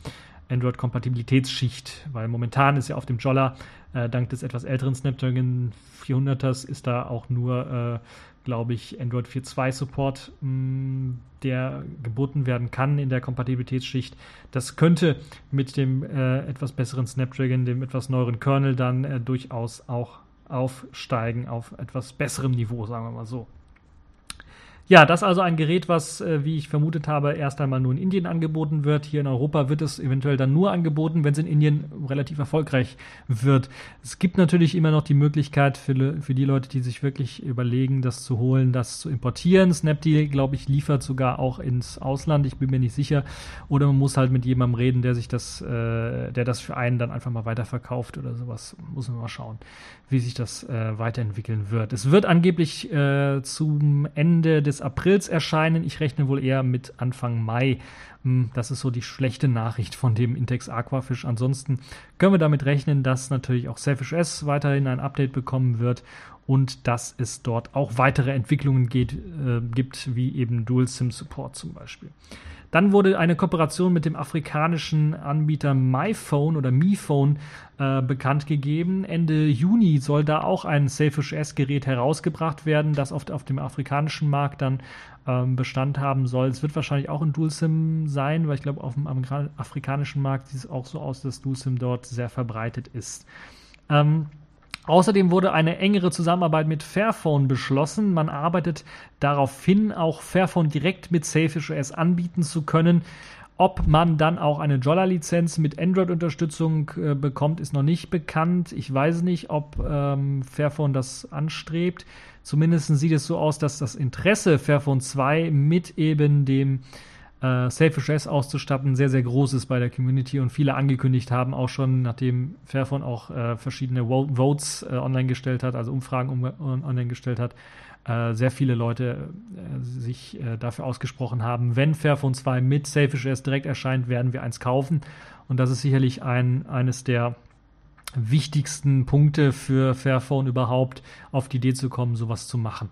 [SPEAKER 1] Android-Kompatibilitätsschicht. Weil momentan ist ja auf dem Jolla, äh, dank des etwas älteren Snapdragon 400ers, ist da auch nur äh, glaube ich, Android 4.2 Support, mm, der geboten werden kann in der Kompatibilitätsschicht. Das könnte mit dem äh, etwas besseren Snapdragon, dem etwas neueren Kernel dann äh, durchaus auch aufsteigen auf etwas besserem Niveau, sagen wir mal so. Ja, das ist also ein Gerät, was, äh, wie ich vermutet habe, erst einmal nur in Indien angeboten wird. Hier in Europa wird es eventuell dann nur angeboten, wenn es in Indien relativ erfolgreich wird. Es gibt natürlich immer noch die Möglichkeit für, für die Leute, die sich wirklich überlegen, das zu holen, das zu importieren. Snapdeal, glaube ich, liefert sogar auch ins Ausland. Ich bin mir nicht sicher. Oder man muss halt mit jemandem reden, der sich das, äh, der das für einen dann einfach mal weiterverkauft oder sowas. Muss man mal schauen, wie sich das äh, weiterentwickeln wird. Es wird angeblich äh, zum Ende des Aprils erscheinen. Ich rechne wohl eher mit Anfang Mai. Hm, das ist so die schlechte Nachricht von dem Intex Aquafish. Ansonsten können wir damit rechnen, dass natürlich auch Selfish S weiterhin ein Update bekommen wird und dass es dort auch weitere Entwicklungen geht, äh, gibt, wie eben Dual SIM Support zum Beispiel. Dann wurde eine Kooperation mit dem afrikanischen Anbieter MyPhone oder MiPhone äh, bekannt gegeben. Ende Juni soll da auch ein Selfish S-Gerät herausgebracht werden, das oft auf dem afrikanischen Markt dann ähm, Bestand haben soll. Es wird wahrscheinlich auch ein Dual-SIM sein, weil ich glaube, auf dem afrikanischen Markt sieht es auch so aus, dass Dual-SIM dort sehr verbreitet ist. Ähm, Außerdem wurde eine engere Zusammenarbeit mit Fairphone beschlossen. Man arbeitet darauf hin, auch Fairphone direkt mit Safish OS anbieten zu können. Ob man dann auch eine Jolla-Lizenz mit Android-Unterstützung äh, bekommt, ist noch nicht bekannt. Ich weiß nicht, ob ähm, Fairphone das anstrebt. Zumindest sieht es so aus, dass das Interesse Fairphone 2 mit eben dem äh, Safe S auszustatten sehr, sehr groß ist bei der Community und viele angekündigt haben, auch schon, nachdem Fairphone auch äh, verschiedene Votes äh, online gestellt hat, also Umfragen um, online gestellt hat, äh, sehr viele Leute äh, sich äh, dafür ausgesprochen haben, wenn Fairphone 2 mit Safe S direkt erscheint, werden wir eins kaufen. Und das ist sicherlich ein, eines der wichtigsten Punkte für Fairphone überhaupt, auf die Idee zu kommen, sowas zu machen.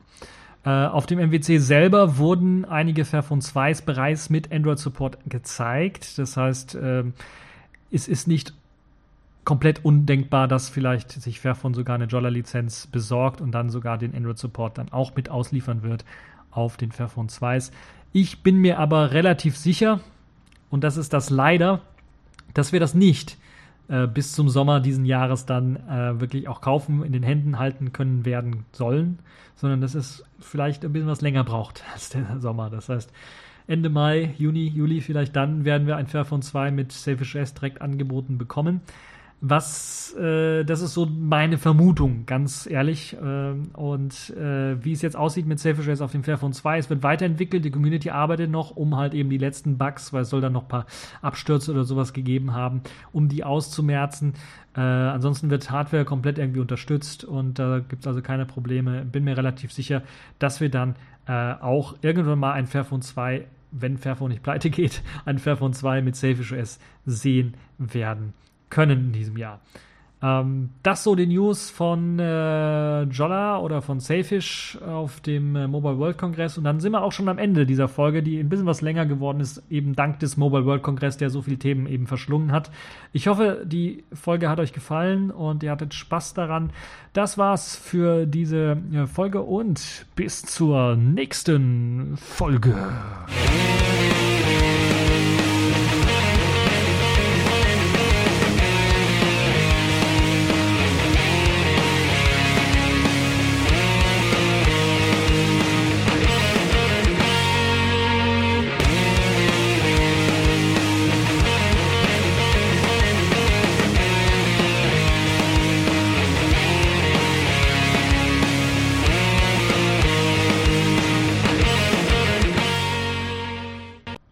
[SPEAKER 1] Äh, auf dem MWC selber wurden einige Fairphone 2s bereits mit Android-Support gezeigt. Das heißt, äh, es ist nicht komplett undenkbar, dass vielleicht sich Fairphone sogar eine Jolla-Lizenz besorgt und dann sogar den Android-Support dann auch mit ausliefern wird auf den Fairphone 2s. Ich bin mir aber relativ sicher, und das ist das leider, dass wir das nicht äh, bis zum Sommer diesen Jahres dann äh, wirklich auch kaufen, in den Händen halten können werden sollen, sondern dass es vielleicht ein bisschen was länger braucht [laughs] als der Sommer. Das heißt, Ende Mai, Juni, Juli vielleicht dann werden wir ein Fairphone 2 mit Selfish S direkt angeboten bekommen. Was, äh, das ist so meine Vermutung, ganz ehrlich. Äh, und äh, wie es jetzt aussieht mit Selfish S auf dem Fairphone 2, es wird weiterentwickelt, die Community arbeitet noch, um halt eben die letzten Bugs, weil es soll dann noch ein paar Abstürze oder sowas gegeben haben, um die auszumerzen. Äh, ansonsten wird Hardware komplett irgendwie unterstützt und da gibt es also keine Probleme. Bin mir relativ sicher, dass wir dann äh, auch irgendwann mal ein Fairphone 2 wenn Fairphone nicht pleite geht, [laughs] ein Fairphone 2 mit Selfish OS sehen werden können in diesem Jahr. Ähm, das so die News von äh, Jolla oder von Safish auf dem äh, Mobile World Congress. Und dann sind wir auch schon am Ende dieser Folge, die ein bisschen was länger geworden ist, eben dank des Mobile World Congress, der so viele Themen eben verschlungen hat. Ich hoffe, die Folge hat euch gefallen und ihr hattet Spaß daran. Das war's für diese äh, Folge und bis zur nächsten Folge.